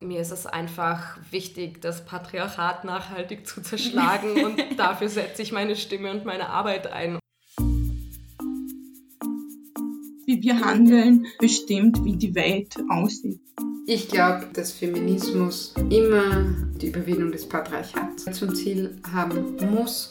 Mir ist es einfach wichtig, das Patriarchat nachhaltig zu zerschlagen und dafür setze ich meine Stimme und meine Arbeit ein. Wie wir handeln, bestimmt, wie die Welt aussieht. Ich glaube, dass Feminismus immer die Überwindung des Patriarchats zum Ziel haben muss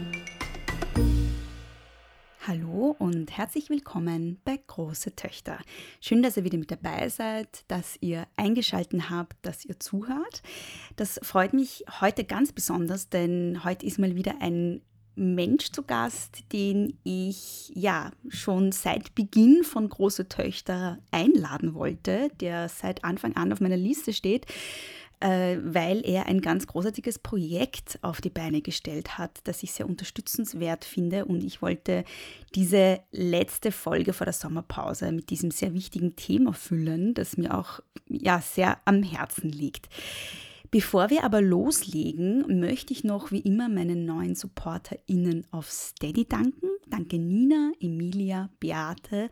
Hallo und herzlich willkommen bei Große Töchter. Schön, dass ihr wieder mit dabei seid, dass ihr eingeschaltet habt, dass ihr zuhört. Das freut mich heute ganz besonders, denn heute ist mal wieder ein Mensch zu Gast, den ich ja schon seit Beginn von Große Töchter einladen wollte, der seit Anfang an auf meiner Liste steht weil er ein ganz großartiges Projekt auf die Beine gestellt hat, das ich sehr unterstützenswert finde. Und ich wollte diese letzte Folge vor der Sommerpause mit diesem sehr wichtigen Thema füllen, das mir auch ja, sehr am Herzen liegt. Bevor wir aber loslegen, möchte ich noch wie immer meinen neuen SupporterInnen auf Steady danken. Danke Nina, Emilia, Beate,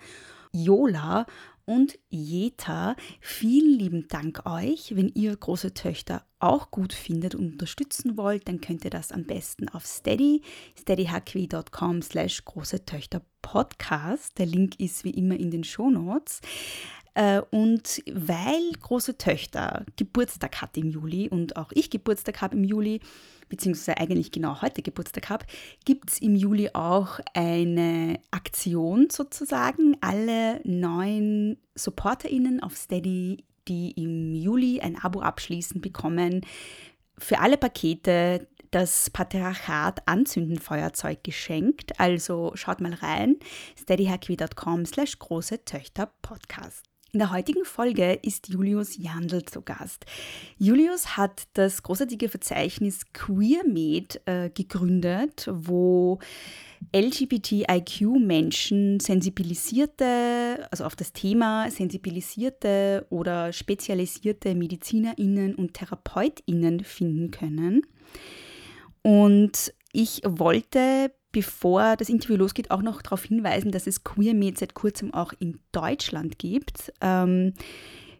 Jola und Jeta. Vielen lieben Dank euch. Wenn ihr große Töchter auch gut findet und unterstützen wollt, dann könnt ihr das am besten auf steady, steadyhq.com slash große Töchter Podcast. Der Link ist wie immer in den Shownotes. Äh, und weil große Töchter Geburtstag hat im Juli und auch ich Geburtstag habe im Juli, beziehungsweise eigentlich genau heute Geburtstag habe, gibt es im Juli auch eine Aktion sozusagen. Alle neuen SupporterInnen auf Steady, die im Juli ein Abo abschließen, bekommen für alle Pakete das Patriarchat Anzünden Feuerzeug geschenkt. Also schaut mal rein, steadyhacky.com slash große Töchter Podcast. In der heutigen Folge ist Julius Jandl zu Gast. Julius hat das großartige Verzeichnis QueerMed äh, gegründet, wo LGBTIQ-Menschen sensibilisierte, also auf das Thema sensibilisierte oder spezialisierte MedizinerInnen und TherapeutInnen finden können. Und ich wollte bevor das Interview losgeht, auch noch darauf hinweisen, dass es QueerMed seit kurzem auch in Deutschland gibt. Ähm,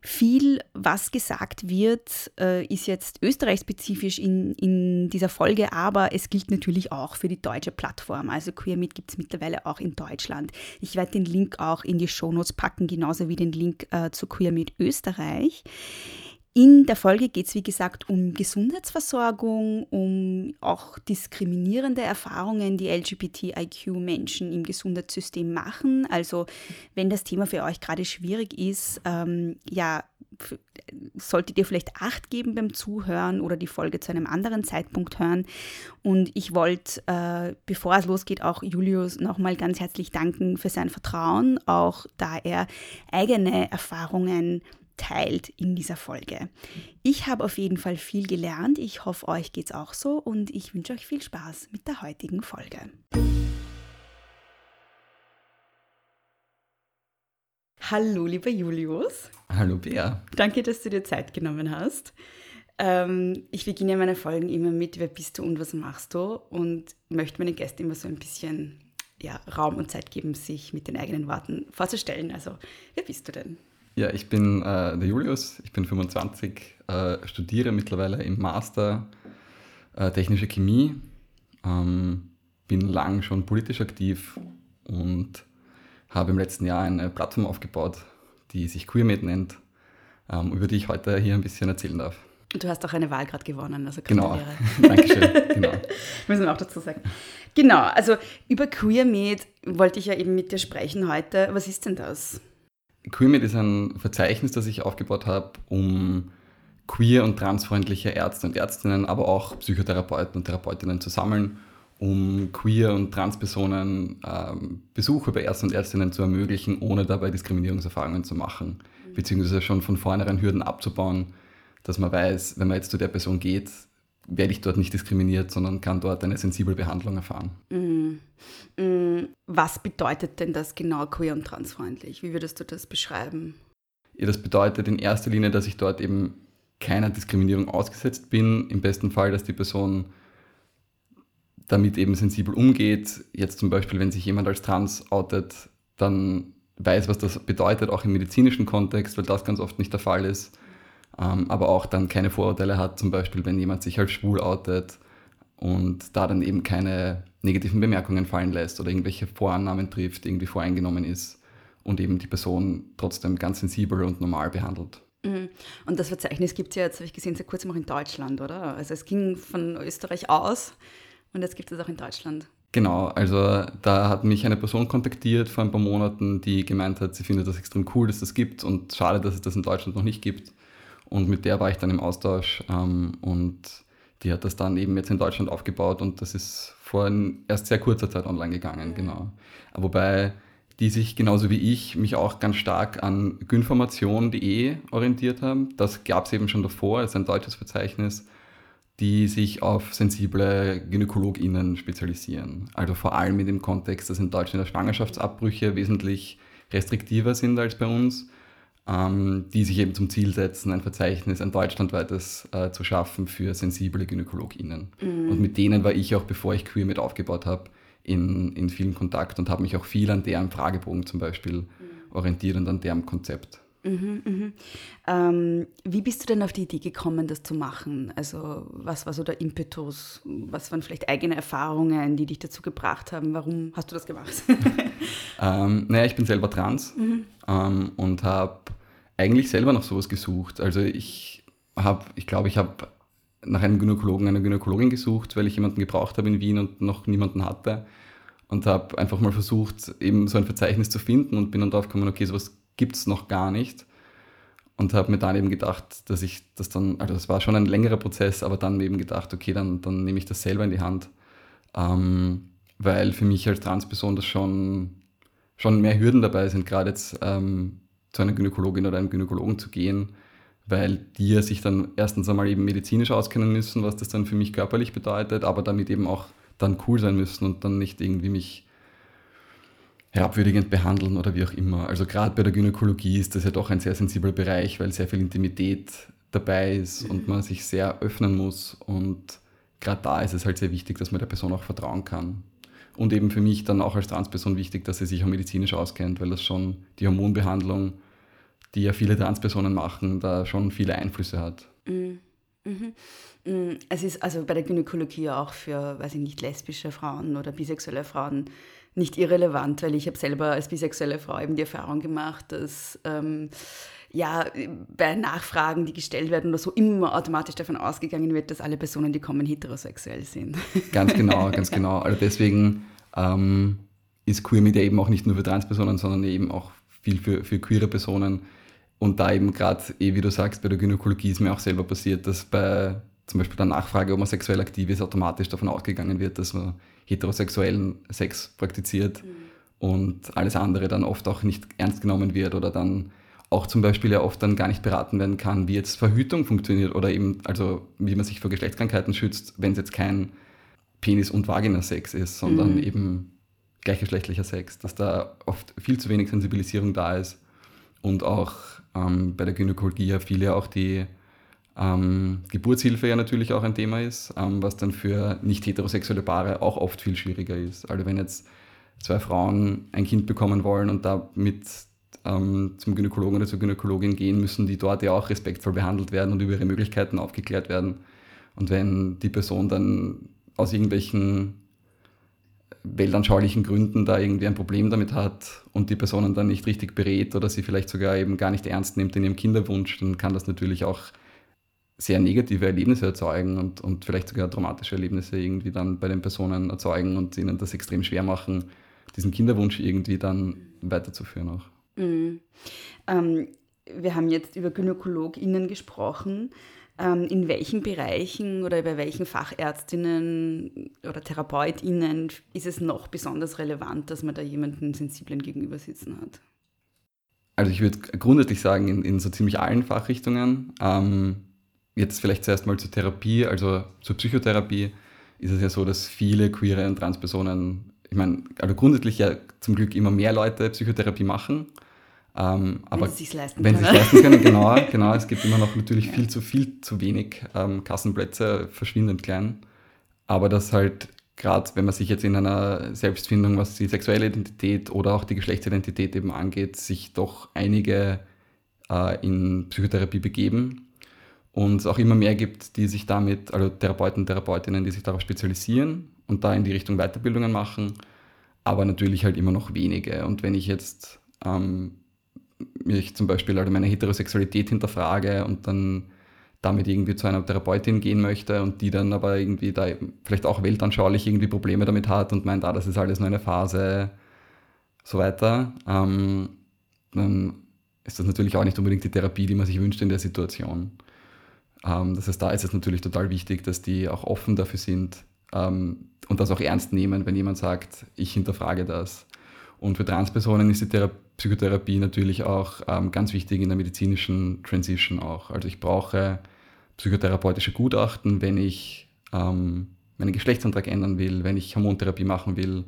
viel, was gesagt wird, äh, ist jetzt österreichspezifisch in, in dieser Folge, aber es gilt natürlich auch für die deutsche Plattform. Also QueerMeet gibt es mittlerweile auch in Deutschland. Ich werde den Link auch in die Shownotes packen, genauso wie den Link äh, zu QueerMeet Österreich. In der Folge geht es, wie gesagt, um Gesundheitsversorgung, um auch diskriminierende Erfahrungen, die LGBTIQ-Menschen im Gesundheitssystem machen. Also wenn das Thema für euch gerade schwierig ist, ähm, ja, solltet ihr vielleicht Acht geben beim Zuhören oder die Folge zu einem anderen Zeitpunkt hören. Und ich wollte, äh, bevor es losgeht, auch Julius nochmal ganz herzlich danken für sein Vertrauen, auch da er eigene Erfahrungen teilt in dieser Folge. Ich habe auf jeden Fall viel gelernt. Ich hoffe, euch geht es auch so und ich wünsche euch viel Spaß mit der heutigen Folge. Hallo, lieber Julius. Hallo, Bea. Danke, dass du dir Zeit genommen hast. Ähm, ich beginne meine Folgen immer mit, wer bist du und was machst du? Und möchte meinen Gästen immer so ein bisschen ja, Raum und Zeit geben, sich mit den eigenen Worten vorzustellen. Also, wer bist du denn? Ja, ich bin äh, der Julius, ich bin 25, äh, studiere mittlerweile im Master äh, Technische Chemie, ähm, bin lang schon politisch aktiv und habe im letzten Jahr eine Plattform aufgebaut, die sich QueerMate nennt, ähm, über die ich heute hier ein bisschen erzählen darf. Du hast auch eine Wahl gerade gewonnen, also Genau, Dankeschön. genau. Müssen wir auch dazu sagen. Genau, also über QueerMate wollte ich ja eben mit dir sprechen heute. Was ist denn das? QueerMed ist ein Verzeichnis, das ich aufgebaut habe, um queer- und transfreundliche Ärzte und Ärztinnen, aber auch Psychotherapeuten und Therapeutinnen zu sammeln, um queer- und transpersonen ähm, Besuche bei Ärzten und Ärztinnen zu ermöglichen, ohne dabei Diskriminierungserfahrungen zu machen, mhm. beziehungsweise schon von vornherein Hürden abzubauen, dass man weiß, wenn man jetzt zu der Person geht, werde ich dort nicht diskriminiert, sondern kann dort eine sensible Behandlung erfahren. Mm. Mm. Was bedeutet denn das genau queer und transfreundlich? Wie würdest du das beschreiben? Ja, das bedeutet in erster Linie, dass ich dort eben keiner Diskriminierung ausgesetzt bin. Im besten Fall, dass die Person damit eben sensibel umgeht. Jetzt zum Beispiel, wenn sich jemand als trans outet, dann weiß, was das bedeutet, auch im medizinischen Kontext, weil das ganz oft nicht der Fall ist. Ähm, aber auch dann keine Vorurteile hat, zum Beispiel, wenn jemand sich als schwul outet und da dann eben keine negativen Bemerkungen fallen lässt oder irgendwelche Vorannahmen trifft, irgendwie voreingenommen ist und eben die Person trotzdem ganz sensibel und normal behandelt. Mhm. Und das Verzeichnis gibt es ja jetzt, habe ich gesehen, seit kurzem auch in Deutschland, oder? Also es ging von Österreich aus und jetzt gibt es auch in Deutschland. Genau, also da hat mich eine Person kontaktiert vor ein paar Monaten, die gemeint hat, sie findet das extrem cool, dass das gibt und schade, dass es das in Deutschland noch nicht gibt. Und mit der war ich dann im Austausch ähm, und die hat das dann eben jetzt in Deutschland aufgebaut und das ist vor erst sehr kurzer Zeit online gegangen, genau. Wobei die sich genauso wie ich mich auch ganz stark an gynformation.de orientiert haben. Das gab es eben schon davor, das ist ein deutsches Verzeichnis die sich auf sensible GynäkologInnen spezialisieren. Also vor allem in dem Kontext, dass in Deutschland Schwangerschaftsabbrüche wesentlich restriktiver sind als bei uns, die sich eben zum Ziel setzen, ein Verzeichnis, ein deutschlandweites äh, zu schaffen für sensible GynäkologInnen. Mhm. Und mit denen war ich auch, bevor ich Queer mit aufgebaut habe, in, in vielen Kontakt und habe mich auch viel an deren Fragebogen zum Beispiel mhm. orientiert und an deren Konzept. Mhm, mhm. Ähm, wie bist du denn auf die Idee gekommen, das zu machen? Also was war so der Impetus? Was waren vielleicht eigene Erfahrungen, die dich dazu gebracht haben? Warum hast du das gemacht? ähm, naja, ich bin selber trans mhm. ähm, und habe eigentlich selber noch sowas gesucht. Also ich habe, ich glaube, ich habe nach einem Gynäkologen, einer Gynäkologin gesucht, weil ich jemanden gebraucht habe in Wien und noch niemanden hatte. Und habe einfach mal versucht, eben so ein Verzeichnis zu finden und bin dann drauf gekommen, okay, sowas gibt es noch gar nicht. Und habe mir dann eben gedacht, dass ich das dann, also das war schon ein längerer Prozess, aber dann eben gedacht, okay, dann, dann nehme ich das selber in die Hand. Ähm, weil für mich als Transperson das schon, schon mehr Hürden dabei sind, gerade jetzt ähm, zu einer Gynäkologin oder einem Gynäkologen zu gehen, weil die ja sich dann erstens einmal eben medizinisch auskennen müssen, was das dann für mich körperlich bedeutet, aber damit eben auch dann cool sein müssen und dann nicht irgendwie mich herabwürdigend behandeln oder wie auch immer. Also gerade bei der Gynäkologie ist das ja doch ein sehr sensibler Bereich, weil sehr viel Intimität dabei ist und man sich sehr öffnen muss. Und gerade da ist es halt sehr wichtig, dass man der Person auch vertrauen kann. Und eben für mich dann auch als Transperson wichtig, dass sie sich auch medizinisch auskennt, weil das schon die Hormonbehandlung, die ja viele Transpersonen machen, da schon viele Einflüsse hat. Mhm. Mhm. mhm. Es ist also bei der Gynäkologie auch für, weiß ich nicht, lesbische Frauen oder bisexuelle Frauen nicht irrelevant, weil ich habe selber als bisexuelle Frau eben die Erfahrung gemacht, dass ähm, ja, bei Nachfragen, die gestellt werden oder so, immer automatisch davon ausgegangen wird, dass alle Personen, die kommen, heterosexuell sind. Ganz genau, ganz genau. Also deswegen ähm, ist Queer Media eben auch nicht nur für Transpersonen, sondern eben auch viel für, für queere Personen. Und da eben gerade, eh, wie du sagst, bei der Gynäkologie ist mir auch selber passiert, dass bei zum Beispiel der Nachfrage, ob man sexuell aktiv ist, automatisch davon ausgegangen wird, dass man heterosexuellen Sex praktiziert mhm. und alles andere dann oft auch nicht ernst genommen wird oder dann auch zum Beispiel ja oft dann gar nicht beraten werden kann, wie jetzt Verhütung funktioniert oder eben, also wie man sich vor Geschlechtskrankheiten schützt, wenn es jetzt kein Penis- und Vagina-Sex ist, sondern mhm. eben gleichgeschlechtlicher Sex, dass da oft viel zu wenig Sensibilisierung da ist und auch ähm, bei der Gynäkologie ja viele auch die ähm, Geburtshilfe ja natürlich auch ein Thema ist, ähm, was dann für nicht heterosexuelle Paare auch oft viel schwieriger ist. Also wenn jetzt zwei Frauen ein Kind bekommen wollen und damit ähm, zum Gynäkologen oder zur Gynäkologin gehen, müssen die dort ja auch respektvoll behandelt werden und über ihre Möglichkeiten aufgeklärt werden. Und wenn die Person dann aus irgendwelchen weltanschaulichen Gründen da irgendwie ein Problem damit hat und die Personen dann nicht richtig berät oder sie vielleicht sogar eben gar nicht ernst nimmt in ihrem Kinderwunsch, dann kann das natürlich auch sehr negative Erlebnisse erzeugen und, und vielleicht sogar traumatische Erlebnisse irgendwie dann bei den Personen erzeugen und ihnen das extrem schwer machen, diesen Kinderwunsch irgendwie dann weiterzuführen auch. Mhm. Ähm, wir haben jetzt über GynäkologInnen gesprochen. Ähm, in welchen Bereichen oder bei welchen Fachärztinnen oder TherapeutInnen ist es noch besonders relevant, dass man da jemanden Sensiblen gegenüber sitzen hat? Also ich würde grundsätzlich sagen, in, in so ziemlich allen Fachrichtungen. Ähm, jetzt vielleicht zuerst mal zur Therapie, also zur Psychotherapie, ist es ja so, dass viele queere und Transpersonen, ich meine, also grundsätzlich ja zum Glück immer mehr Leute Psychotherapie machen. Ähm, aber wenn sie es leisten wenn können. sie es leisten können, genau, genau. Es gibt immer noch natürlich viel zu viel zu wenig ähm, Kassenplätze, verschwindend klein. Aber das halt gerade, wenn man sich jetzt in einer Selbstfindung, was die sexuelle Identität oder auch die Geschlechtsidentität eben angeht, sich doch einige äh, in Psychotherapie begeben und es auch immer mehr gibt, die sich damit, also Therapeuten, Therapeutinnen, die sich darauf spezialisieren und da in die Richtung Weiterbildungen machen, aber natürlich halt immer noch wenige. Und wenn ich jetzt ähm, mich zum Beispiel also meine Heterosexualität hinterfrage und dann damit irgendwie zu einer Therapeutin gehen möchte und die dann aber irgendwie da vielleicht auch weltanschaulich irgendwie Probleme damit hat und meint, ah, das ist alles nur eine Phase, so weiter, ähm, dann ist das natürlich auch nicht unbedingt die Therapie, die man sich wünscht in der Situation. Ähm, das heißt, da ist es natürlich total wichtig, dass die auch offen dafür sind ähm, und das auch ernst nehmen, wenn jemand sagt, ich hinterfrage das. Und für Transpersonen ist die Thera Psychotherapie natürlich auch ähm, ganz wichtig in der medizinischen Transition auch. Also ich brauche psychotherapeutische Gutachten, wenn ich ähm, meinen Geschlechtsantrag ändern will, wenn ich Hormontherapie machen will,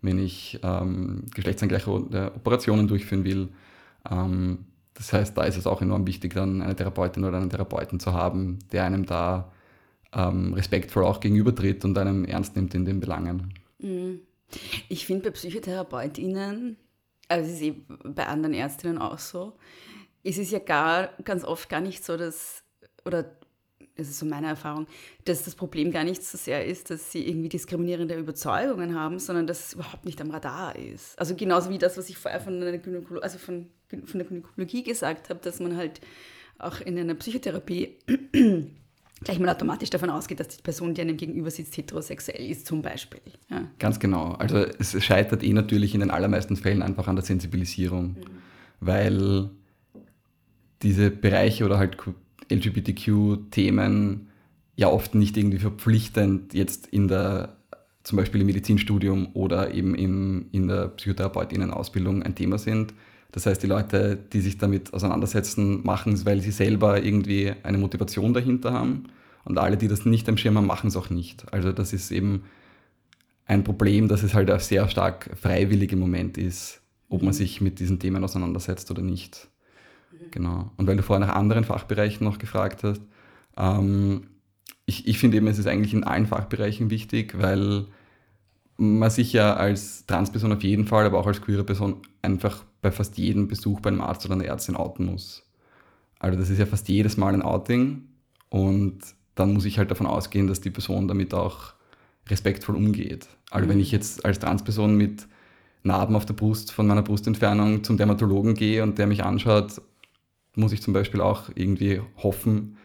wenn ich ähm, geschlechtsangleiche Operationen durchführen will. Ähm, das heißt, da ist es auch enorm wichtig, dann eine Therapeutin oder einen Therapeuten zu haben, der einem da ähm, respektvoll auch gegenübertritt und einem ernst nimmt in den Belangen. Mhm. Ich finde bei PsychotherapeutInnen, also es ist eh bei anderen Ärztinnen auch so, es ist ja gar, ganz oft gar nicht so, dass, oder das ist so meine Erfahrung, dass das Problem gar nicht so sehr ist, dass sie irgendwie diskriminierende Überzeugungen haben, sondern dass es überhaupt nicht am Radar ist. Also genauso wie das, was ich vorher von der, Gynäkolo also von, von der Gynäkologie gesagt habe, dass man halt auch in einer Psychotherapie gleich mal automatisch davon ausgeht, dass die Person, die einem gegenüber sitzt, heterosexuell ist, zum Beispiel. Ja. Ganz genau. Also es scheitert eh natürlich in den allermeisten Fällen einfach an der Sensibilisierung, mhm. weil diese Bereiche oder halt LGBTQ-Themen ja oft nicht irgendwie verpflichtend jetzt in der, zum Beispiel im Medizinstudium oder eben im, in der Psychotherapeutinnen-Ausbildung ein Thema sind. Das heißt, die Leute, die sich damit auseinandersetzen, machen es, weil sie selber irgendwie eine Motivation dahinter haben. Und alle, die das nicht am Schirm haben, machen es auch nicht. Also das ist eben ein Problem, dass es halt auch sehr stark freiwillig im Moment ist, ob man sich mit diesen Themen auseinandersetzt oder nicht. Genau. Und weil du vorher nach anderen Fachbereichen noch gefragt hast, ähm, ich, ich finde eben, es ist eigentlich in allen Fachbereichen wichtig, weil man sich ja als Transperson auf jeden Fall, aber auch als queere Person einfach bei fast jedem Besuch bei einem Arzt oder einer Ärztin outen muss. Also das ist ja fast jedes Mal ein Outing und dann muss ich halt davon ausgehen, dass die Person damit auch respektvoll umgeht. Also wenn ich jetzt als Transperson mit Narben auf der Brust von meiner Brustentfernung zum Dermatologen gehe und der mich anschaut, muss ich zum Beispiel auch irgendwie hoffen,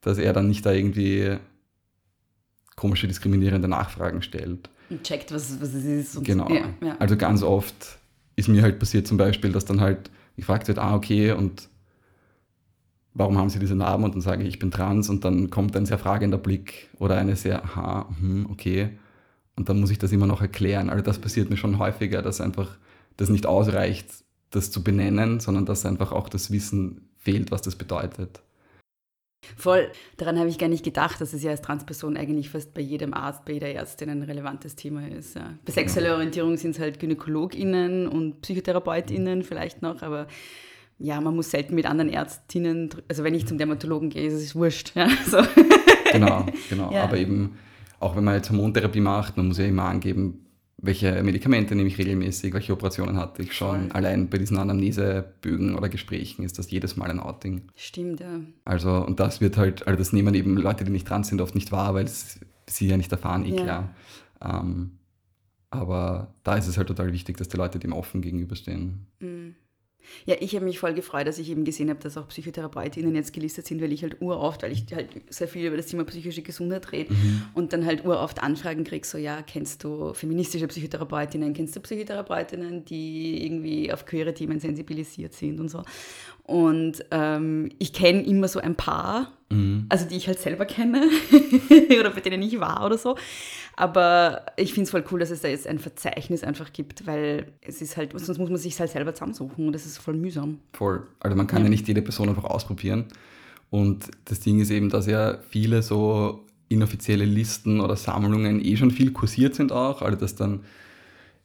dass er dann nicht da irgendwie komische diskriminierende Nachfragen stellt. Und checkt, was, was es ist. Und genau. Ja, ja. Also ganz oft ist mir halt passiert zum Beispiel, dass dann halt gefragt wird, ah, okay, und warum haben Sie diese Narben? Und dann sage ich, ich bin trans und dann kommt ein sehr fragender Blick oder eine sehr, aha, hm, okay. Und dann muss ich das immer noch erklären. Also das passiert mir schon häufiger, dass einfach das nicht ausreicht, das zu benennen, sondern dass einfach auch das Wissen fehlt, was das bedeutet. Voll. Daran habe ich gar nicht gedacht, dass es ja als Transperson eigentlich fast bei jedem Arzt, bei jeder Ärztin ein relevantes Thema ist. Ja. Bei sexueller Orientierung sind es halt GynäkologInnen und PsychotherapeutInnen vielleicht noch, aber ja, man muss selten mit anderen Ärztinnen, also wenn ich zum Dermatologen gehe, ist es wurscht. Ja, so. Genau, genau. Ja. Aber eben, auch wenn man jetzt Hormontherapie macht, man muss ja immer angeben, welche Medikamente nehme ich regelmäßig, welche Operationen hatte ich schon. Voll. Allein bei diesen Anamnesebögen oder Gesprächen ist das jedes Mal ein Outing. Stimmt, ja. Also, und das wird halt, also das nehmen eben Leute, die nicht dran sind, oft nicht wahr, weil sie ja nicht erfahren, eh ja. klar. Ähm, aber da ist es halt total wichtig, dass die Leute dem offen gegenüberstehen. Mhm. Ja, ich habe mich voll gefreut, dass ich eben gesehen habe, dass auch PsychotherapeutInnen jetzt gelistet sind, weil ich halt uroft, weil ich halt sehr viel über das Thema psychische Gesundheit rede mhm. und dann halt uroft Anfragen kriege, so ja, kennst du feministische Psychotherapeutinnen, kennst du Psychotherapeutinnen, die irgendwie auf queere Themen sensibilisiert sind und so. Und ähm, ich kenne immer so ein paar, mhm. also die ich halt selber kenne oder bei denen ich war oder so. Aber ich finde es voll cool, dass es da jetzt ein Verzeichnis einfach gibt, weil es ist halt, sonst muss man sich halt selber zusammensuchen und das ist voll mühsam. Voll. Also man kann ja, ja nicht jede Person einfach ausprobieren. Und das Ding ist eben, dass ja viele so inoffizielle Listen oder Sammlungen eh schon viel kursiert sind auch, also dass dann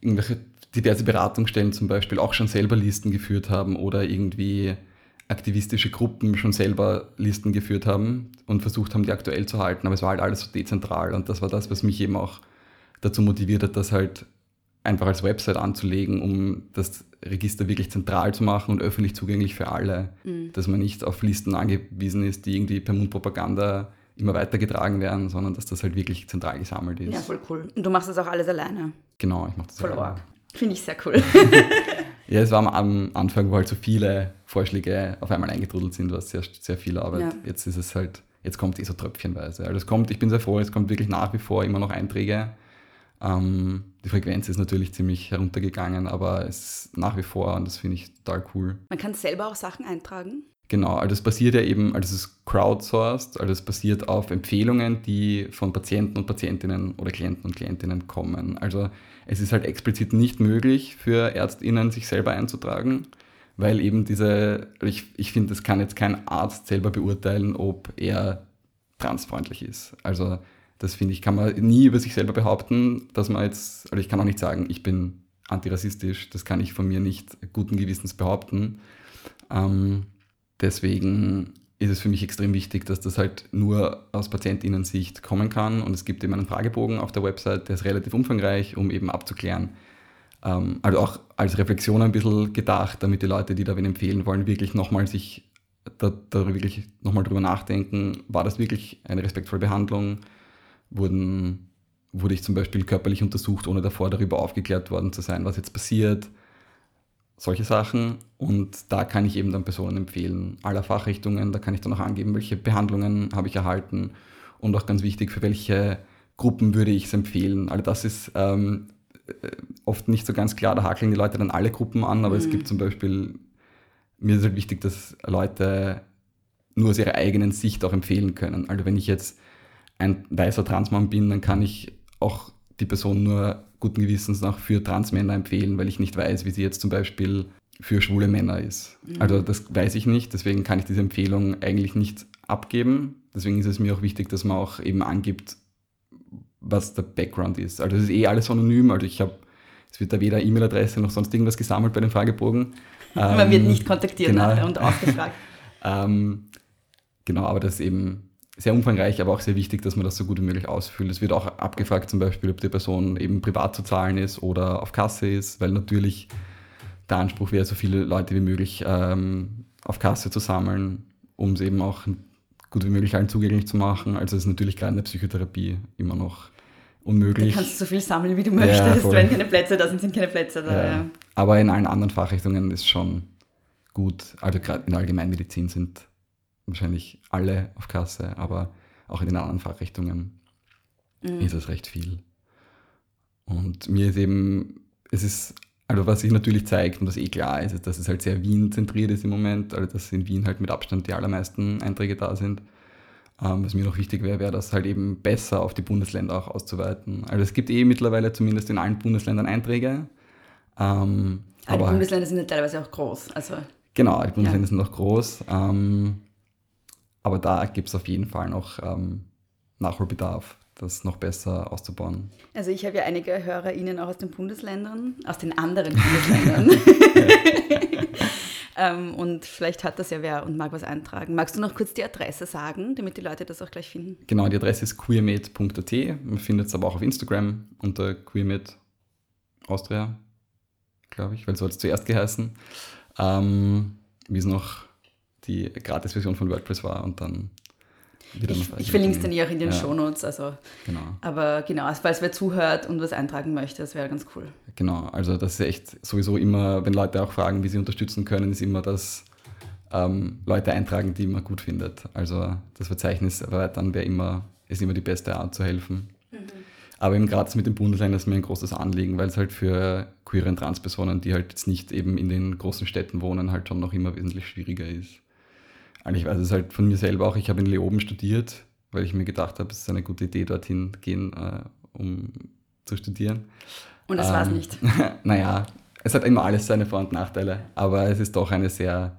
irgendwelche diverse Beratungsstellen zum Beispiel auch schon selber Listen geführt haben oder irgendwie aktivistische Gruppen schon selber Listen geführt haben und versucht haben, die aktuell zu halten. Aber es war halt alles so dezentral und das war das, was mich eben auch dazu motiviert hat, das halt einfach als Website anzulegen, um das Register wirklich zentral zu machen und öffentlich zugänglich für alle, mhm. dass man nicht auf Listen angewiesen ist, die irgendwie per Mundpropaganda immer weitergetragen werden, sondern dass das halt wirklich zentral gesammelt ist. Ja, voll cool. Und du machst das auch alles alleine? Genau, ich mache das voll alleine. Finde ich sehr cool. ja, es war am Anfang, wo halt so viele Vorschläge auf einmal eingetrudelt sind, was sehr, sehr viel Arbeit. Ja. Jetzt ist es halt, jetzt kommt es eh so tröpfchenweise. Also es kommt, ich bin sehr froh, es kommt wirklich nach wie vor immer noch Einträge. Ähm, die Frequenz ist natürlich ziemlich heruntergegangen, aber es ist nach wie vor und das finde ich total cool. Man kann selber auch Sachen eintragen? Genau, also es basiert ja eben, also es ist crowdsourced, also es basiert auf Empfehlungen, die von Patienten und Patientinnen oder Klienten und Klientinnen kommen. Also es ist halt explizit nicht möglich für ÄrztInnen, sich selber einzutragen, weil eben diese, ich, ich finde, das kann jetzt kein Arzt selber beurteilen, ob er transfreundlich ist. Also das finde ich, kann man nie über sich selber behaupten, dass man jetzt, also ich kann auch nicht sagen, ich bin antirassistisch, das kann ich von mir nicht guten Gewissens behaupten. Ähm, Deswegen ist es für mich extrem wichtig, dass das halt nur aus Patientinnen-Sicht kommen kann. Und es gibt eben einen Fragebogen auf der Website, der ist relativ umfangreich, um eben abzuklären. Ähm, also auch als Reflexion ein bisschen gedacht, damit die Leute, die da wen empfehlen wollen, wirklich nochmal sich da, da wirklich nochmal drüber nachdenken, war das wirklich eine respektvolle Behandlung? Wurden, wurde ich zum Beispiel körperlich untersucht, ohne davor darüber aufgeklärt worden zu sein, was jetzt passiert? Solche Sachen. Und da kann ich eben dann Personen empfehlen, aller Fachrichtungen. Da kann ich dann auch angeben, welche Behandlungen habe ich erhalten und auch ganz wichtig, für welche Gruppen würde ich es empfehlen. Also das ist ähm, äh, oft nicht so ganz klar. Da hakeln die Leute dann alle Gruppen an, aber mhm. es gibt zum Beispiel, mir ist halt wichtig, dass Leute nur aus ihrer eigenen Sicht auch empfehlen können. Also wenn ich jetzt ein weißer Transmann bin, dann kann ich auch die Person nur guten Gewissens noch für Transmänner empfehlen, weil ich nicht weiß, wie sie jetzt zum Beispiel für schwule Männer ist. Mhm. Also das weiß ich nicht, deswegen kann ich diese Empfehlung eigentlich nicht abgeben. Deswegen ist es mir auch wichtig, dass man auch eben angibt, was der Background ist. Also es ist eh alles anonym, also ich habe, es wird da weder E-Mail-Adresse noch sonst irgendwas gesammelt bei dem Fragebogen. Man ähm, wird nicht kontaktiert genau. und ausgefragt. ähm, genau, aber das ist eben sehr umfangreich, aber auch sehr wichtig, dass man das so gut wie möglich ausfüllt. Es wird auch abgefragt, zum Beispiel, ob die Person eben privat zu zahlen ist oder auf Kasse ist, weil natürlich der Anspruch wäre, so viele Leute wie möglich ähm, auf Kasse zu sammeln, um es eben auch gut wie möglich allen zugänglich zu machen. Also es ist natürlich gerade in der Psychotherapie immer noch unmöglich. Du kannst so viel sammeln, wie du möchtest. Ja, Wenn keine Plätze da sind, sind keine Plätze da. Ja. Ja. Aber in allen anderen Fachrichtungen ist schon gut. Also gerade in der Allgemeinmedizin sind wahrscheinlich alle auf Kasse, aber auch in den anderen Fachrichtungen mhm. ist es recht viel. Und mir ist eben, es ist, also was sich natürlich zeigt und was eh klar ist, ist, dass es halt sehr Wien-zentriert ist im Moment, also dass in Wien halt mit Abstand die allermeisten Einträge da sind. Ähm, was mir noch wichtig wäre, wäre das halt eben besser auf die Bundesländer auch auszuweiten. Also es gibt eh mittlerweile zumindest in allen Bundesländern Einträge. Ähm, aber die Bundesländer sind ja teilweise auch groß. Also, genau, die Bundesländer ja. sind auch groß. Ähm, aber da gibt es auf jeden Fall noch ähm, Nachholbedarf, das noch besser auszubauen. Also ich habe ja einige HörerInnen auch aus den Bundesländern, aus den anderen Bundesländern. ähm, und vielleicht hat das ja wer und mag was eintragen. Magst du noch kurz die Adresse sagen, damit die Leute das auch gleich finden? Genau, die Adresse ist queermed.at. Man findet es aber auch auf Instagram unter queermed Austria, glaube ich, weil so hat es zuerst geheißen. Ähm, wie es noch die Gratis-Version von WordPress war und dann wieder Ich, ich verlinke es dann eh auch in den ja. Shownotes. Also, genau. Aber genau, also falls wer zuhört und was eintragen möchte, das wäre ganz cool. Genau, also das ist echt sowieso immer, wenn Leute auch fragen, wie sie unterstützen können, ist immer das ähm, Leute eintragen, die man gut findet. Also das Verzeichnis erweitern wäre immer, ist immer die beste Art zu helfen. Mhm. Aber eben gerade mit dem Bundesland ist mir ein großes Anliegen, weil es halt für queere und Transpersonen, die halt jetzt nicht eben in den großen Städten wohnen, halt schon noch immer wesentlich schwieriger ist. Ich weiß es halt von mir selber auch. Ich habe in Leoben studiert, weil ich mir gedacht habe, es ist eine gute Idee, dorthin gehen, äh, um zu studieren. Und das ähm, war es nicht. naja, es hat immer alles seine Vor- und Nachteile, aber es ist doch eine sehr,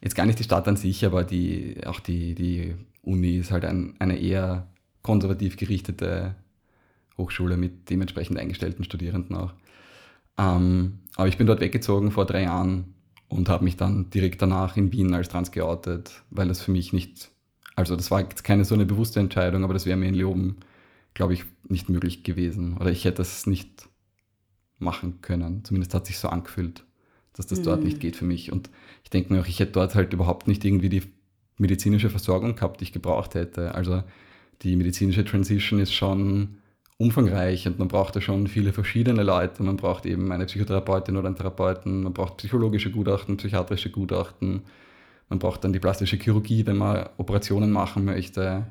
jetzt gar nicht die Stadt an sich, aber die, auch die, die Uni ist halt ein, eine eher konservativ gerichtete Hochschule mit dementsprechend eingestellten Studierenden auch. Ähm, aber ich bin dort weggezogen vor drei Jahren und habe mich dann direkt danach in Wien als trans geoutet, weil das für mich nicht, also das war jetzt keine so eine bewusste Entscheidung, aber das wäre mir in Leoben, glaube ich, nicht möglich gewesen. Oder ich hätte das nicht machen können. Zumindest hat sich so angefühlt, dass das mhm. dort nicht geht für mich. Und ich denke mir auch, ich hätte dort halt überhaupt nicht irgendwie die medizinische Versorgung gehabt, die ich gebraucht hätte. Also die medizinische Transition ist schon umfangreich und man braucht da schon viele verschiedene Leute. Man braucht eben eine Psychotherapeutin oder einen Therapeuten, man braucht psychologische Gutachten, psychiatrische Gutachten, man braucht dann die plastische Chirurgie, wenn man Operationen machen möchte.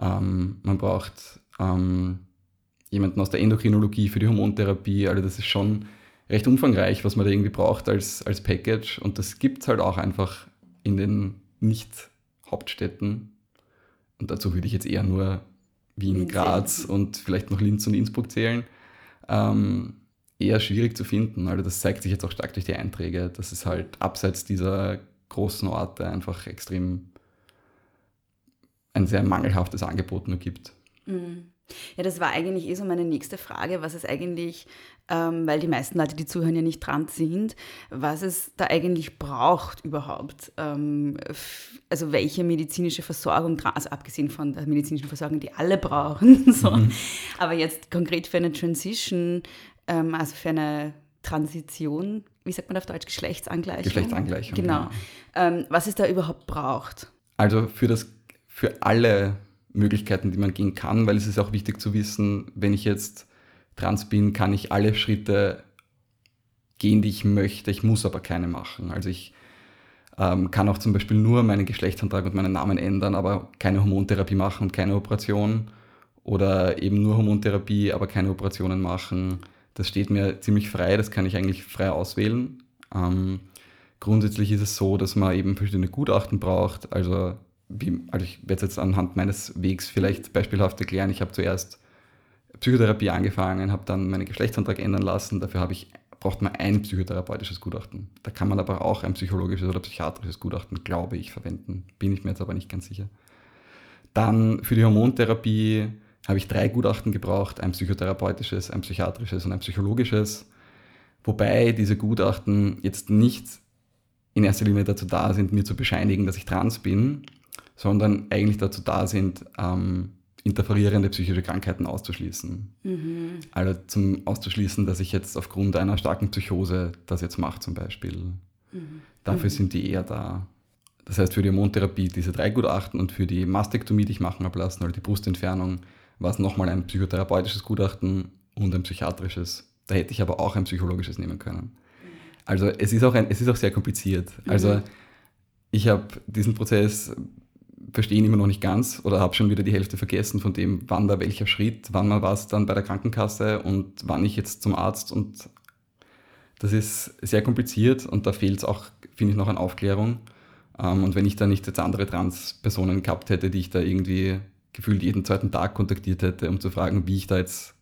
Ähm, man braucht ähm, jemanden aus der Endokrinologie für die Hormontherapie. Also das ist schon recht umfangreich, was man da irgendwie braucht als, als Package. Und das gibt es halt auch einfach in den Nicht-Hauptstädten. Und dazu würde ich jetzt eher nur Wien, Graz und vielleicht noch Linz und Innsbruck zählen, ähm, eher schwierig zu finden. Also das zeigt sich jetzt auch stark durch die Einträge, dass es halt abseits dieser großen Orte einfach extrem ein sehr mangelhaftes Angebot nur gibt. Mhm. Ja, das war eigentlich eh so meine nächste Frage, was es eigentlich, ähm, weil die meisten Leute, die zuhören, ja nicht dran sind, was es da eigentlich braucht überhaupt. Ähm, also welche medizinische Versorgung, also abgesehen von der medizinischen Versorgung, die alle brauchen, so. Mhm. aber jetzt konkret für eine Transition, ähm, also für eine Transition, wie sagt man auf Deutsch, Geschlechtsangleichung? Geschlechtsangleichung. Genau. genau. Ähm, was es da überhaupt braucht. Also für das, für alle Möglichkeiten, die man gehen kann, weil es ist auch wichtig zu wissen, wenn ich jetzt trans bin, kann ich alle Schritte gehen, die ich möchte. Ich muss aber keine machen. Also ich ähm, kann auch zum Beispiel nur meinen Geschlechtsantrag und meinen Namen ändern, aber keine Hormontherapie machen und keine Operation. Oder eben nur Hormontherapie, aber keine Operationen machen. Das steht mir ziemlich frei, das kann ich eigentlich frei auswählen. Ähm, grundsätzlich ist es so, dass man eben verschiedene Gutachten braucht. Also wie, also ich werde es jetzt anhand meines Wegs vielleicht beispielhaft erklären. Ich habe zuerst Psychotherapie angefangen, habe dann meinen Geschlechtsantrag ändern lassen. Dafür ich, braucht man ein psychotherapeutisches Gutachten. Da kann man aber auch ein psychologisches oder psychiatrisches Gutachten, glaube ich, verwenden. Bin ich mir jetzt aber nicht ganz sicher. Dann für die Hormontherapie habe ich drei Gutachten gebraucht, ein psychotherapeutisches, ein psychiatrisches und ein psychologisches. Wobei diese Gutachten jetzt nicht in erster Linie dazu da sind, mir zu bescheinigen, dass ich trans bin, sondern eigentlich dazu da sind, ähm, interferierende psychische Krankheiten auszuschließen. Mhm. Also zum auszuschließen, dass ich jetzt aufgrund einer starken Psychose das jetzt mache zum Beispiel. Mhm. Dafür mhm. sind die eher da. Das heißt, für die Hormontherapie diese drei Gutachten und für die Mastektomie, die ich machen habe lassen, oder die Brustentfernung, war es nochmal ein psychotherapeutisches Gutachten und ein psychiatrisches. Da hätte ich aber auch ein psychologisches nehmen können. Also es ist auch, ein, es ist auch sehr kompliziert. Also mhm. ich habe diesen Prozess verstehe ihn immer noch nicht ganz oder habe schon wieder die Hälfte vergessen von dem, wann da welcher Schritt, wann mal was dann bei der Krankenkasse und wann ich jetzt zum Arzt und das ist sehr kompliziert und da fehlt es auch, finde ich, noch an Aufklärung. Ähm, und wenn ich da nicht jetzt andere Trans-Personen gehabt hätte, die ich da irgendwie gefühlt jeden zweiten Tag kontaktiert hätte, um zu fragen, wie ich da jetzt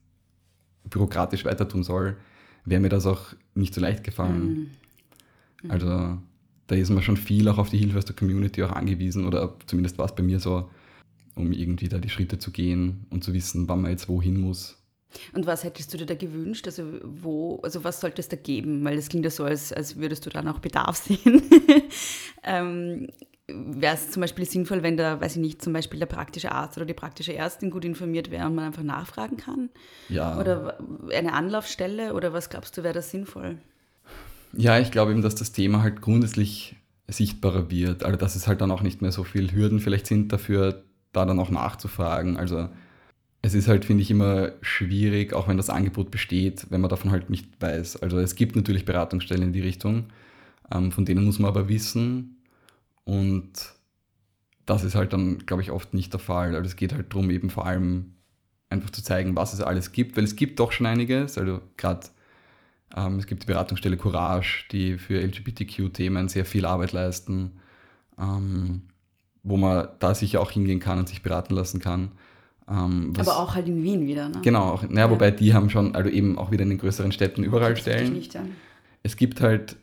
bürokratisch weiter tun soll, wäre mir das auch nicht so leicht gefallen. Mhm. Also da ist man schon viel auch auf die Hilfe aus der Community auch angewiesen oder zumindest war es bei mir so, um irgendwie da die Schritte zu gehen und zu wissen, wann man jetzt wohin muss. Und was hättest du dir da gewünscht? Also wo, also was sollte es da geben? Weil das klingt ja so, als, als würdest du dann auch Bedarf sehen. ähm, Wäre es zum Beispiel sinnvoll, wenn da, weiß ich nicht, zum Beispiel der praktische Arzt oder die praktische Ärztin gut informiert wäre und man einfach nachfragen kann? Ja. Oder eine Anlaufstelle? Oder was glaubst du, wäre das sinnvoll? Ja, ich glaube eben, dass das Thema halt grundsätzlich sichtbarer wird. Also dass es halt dann auch nicht mehr so viele Hürden vielleicht sind dafür, da dann auch nachzufragen. Also es ist halt, finde ich, immer schwierig, auch wenn das Angebot besteht, wenn man davon halt nicht weiß. Also es gibt natürlich Beratungsstellen in die Richtung, ähm, von denen muss man aber wissen. Und das ist halt dann, glaube ich, oft nicht der Fall. Also es geht halt darum, eben vor allem einfach zu zeigen, was es alles gibt, weil es gibt doch schon einiges. Also gerade es gibt die Beratungsstelle Courage, die für LGBTQ-Themen sehr viel Arbeit leisten, ähm, wo man da sicher auch hingehen kann und sich beraten lassen kann. Ähm, Aber auch halt in Wien wieder, ne? Genau, auch, naja, ja. wobei die haben schon, also eben auch wieder in den größeren Städten überall Stellen. Nicht, ja. Es gibt halt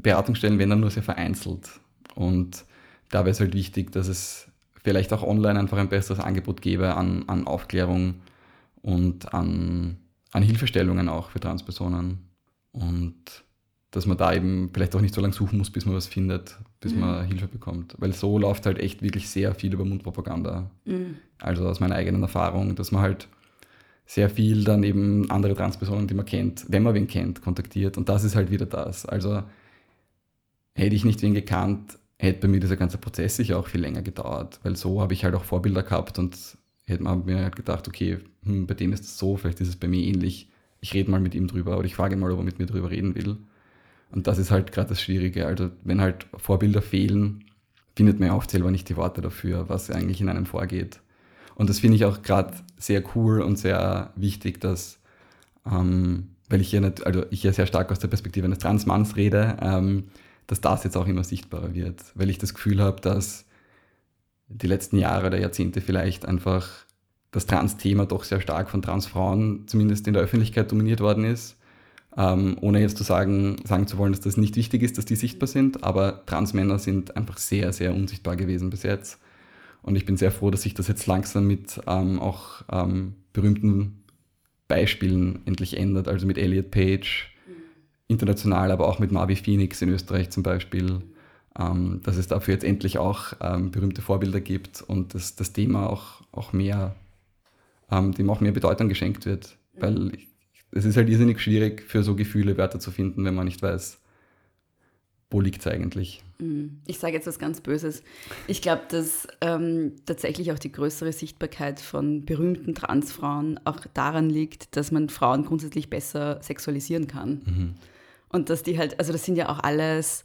Beratungsstellen, wenn dann nur sehr vereinzelt. Und da wäre es halt wichtig, dass es vielleicht auch online einfach ein besseres Angebot gäbe an, an Aufklärung und an, an Hilfestellungen auch für Transpersonen. Und dass man da eben vielleicht auch nicht so lange suchen muss, bis man was findet, bis mhm. man Hilfe bekommt. Weil so läuft halt echt wirklich sehr viel über Mundpropaganda. Mhm. Also aus meiner eigenen Erfahrung, dass man halt sehr viel dann eben andere Transpersonen, die man kennt, wenn man wen kennt, kontaktiert. Und das ist halt wieder das. Also hätte ich nicht wen gekannt, hätte bei mir dieser ganze Prozess sicher auch viel länger gedauert. Weil so habe ich halt auch Vorbilder gehabt und hätte man mir halt gedacht, okay, hm, bei dem ist es so, vielleicht ist es bei mir ähnlich. Ich rede mal mit ihm drüber oder ich frage mal, ob er mit mir drüber reden will. Und das ist halt gerade das Schwierige. Also wenn halt Vorbilder fehlen, findet man ja oft selber nicht die Worte dafür, was eigentlich in einem vorgeht. Und das finde ich auch gerade sehr cool und sehr wichtig, dass, ähm, weil ich ja nicht, also ich ja sehr stark aus der Perspektive eines Transmanns rede, ähm, dass das jetzt auch immer sichtbarer wird, weil ich das Gefühl habe, dass die letzten Jahre oder Jahrzehnte vielleicht einfach das Trans-Thema doch sehr stark von Transfrauen zumindest in der Öffentlichkeit dominiert worden ist. Ähm, ohne jetzt zu sagen, sagen zu wollen, dass das nicht wichtig ist, dass die sichtbar sind, aber Transmänner sind einfach sehr, sehr unsichtbar gewesen bis jetzt. Und ich bin sehr froh, dass sich das jetzt langsam mit ähm, auch ähm, berühmten Beispielen endlich ändert, also mit Elliot Page international, aber auch mit Marvi Phoenix in Österreich zum Beispiel, ähm, dass es dafür jetzt endlich auch ähm, berühmte Vorbilder gibt und dass das Thema auch, auch mehr, ähm, dem auch mehr Bedeutung geschenkt wird. Weil ich, es ist halt irrsinnig schwierig, für so Gefühle Wörter zu finden, wenn man nicht weiß, wo liegt es eigentlich. Mhm. Ich sage jetzt was ganz Böses. Ich glaube, dass ähm, tatsächlich auch die größere Sichtbarkeit von berühmten Transfrauen auch daran liegt, dass man Frauen grundsätzlich besser sexualisieren kann. Mhm. Und dass die halt, also das sind ja auch alles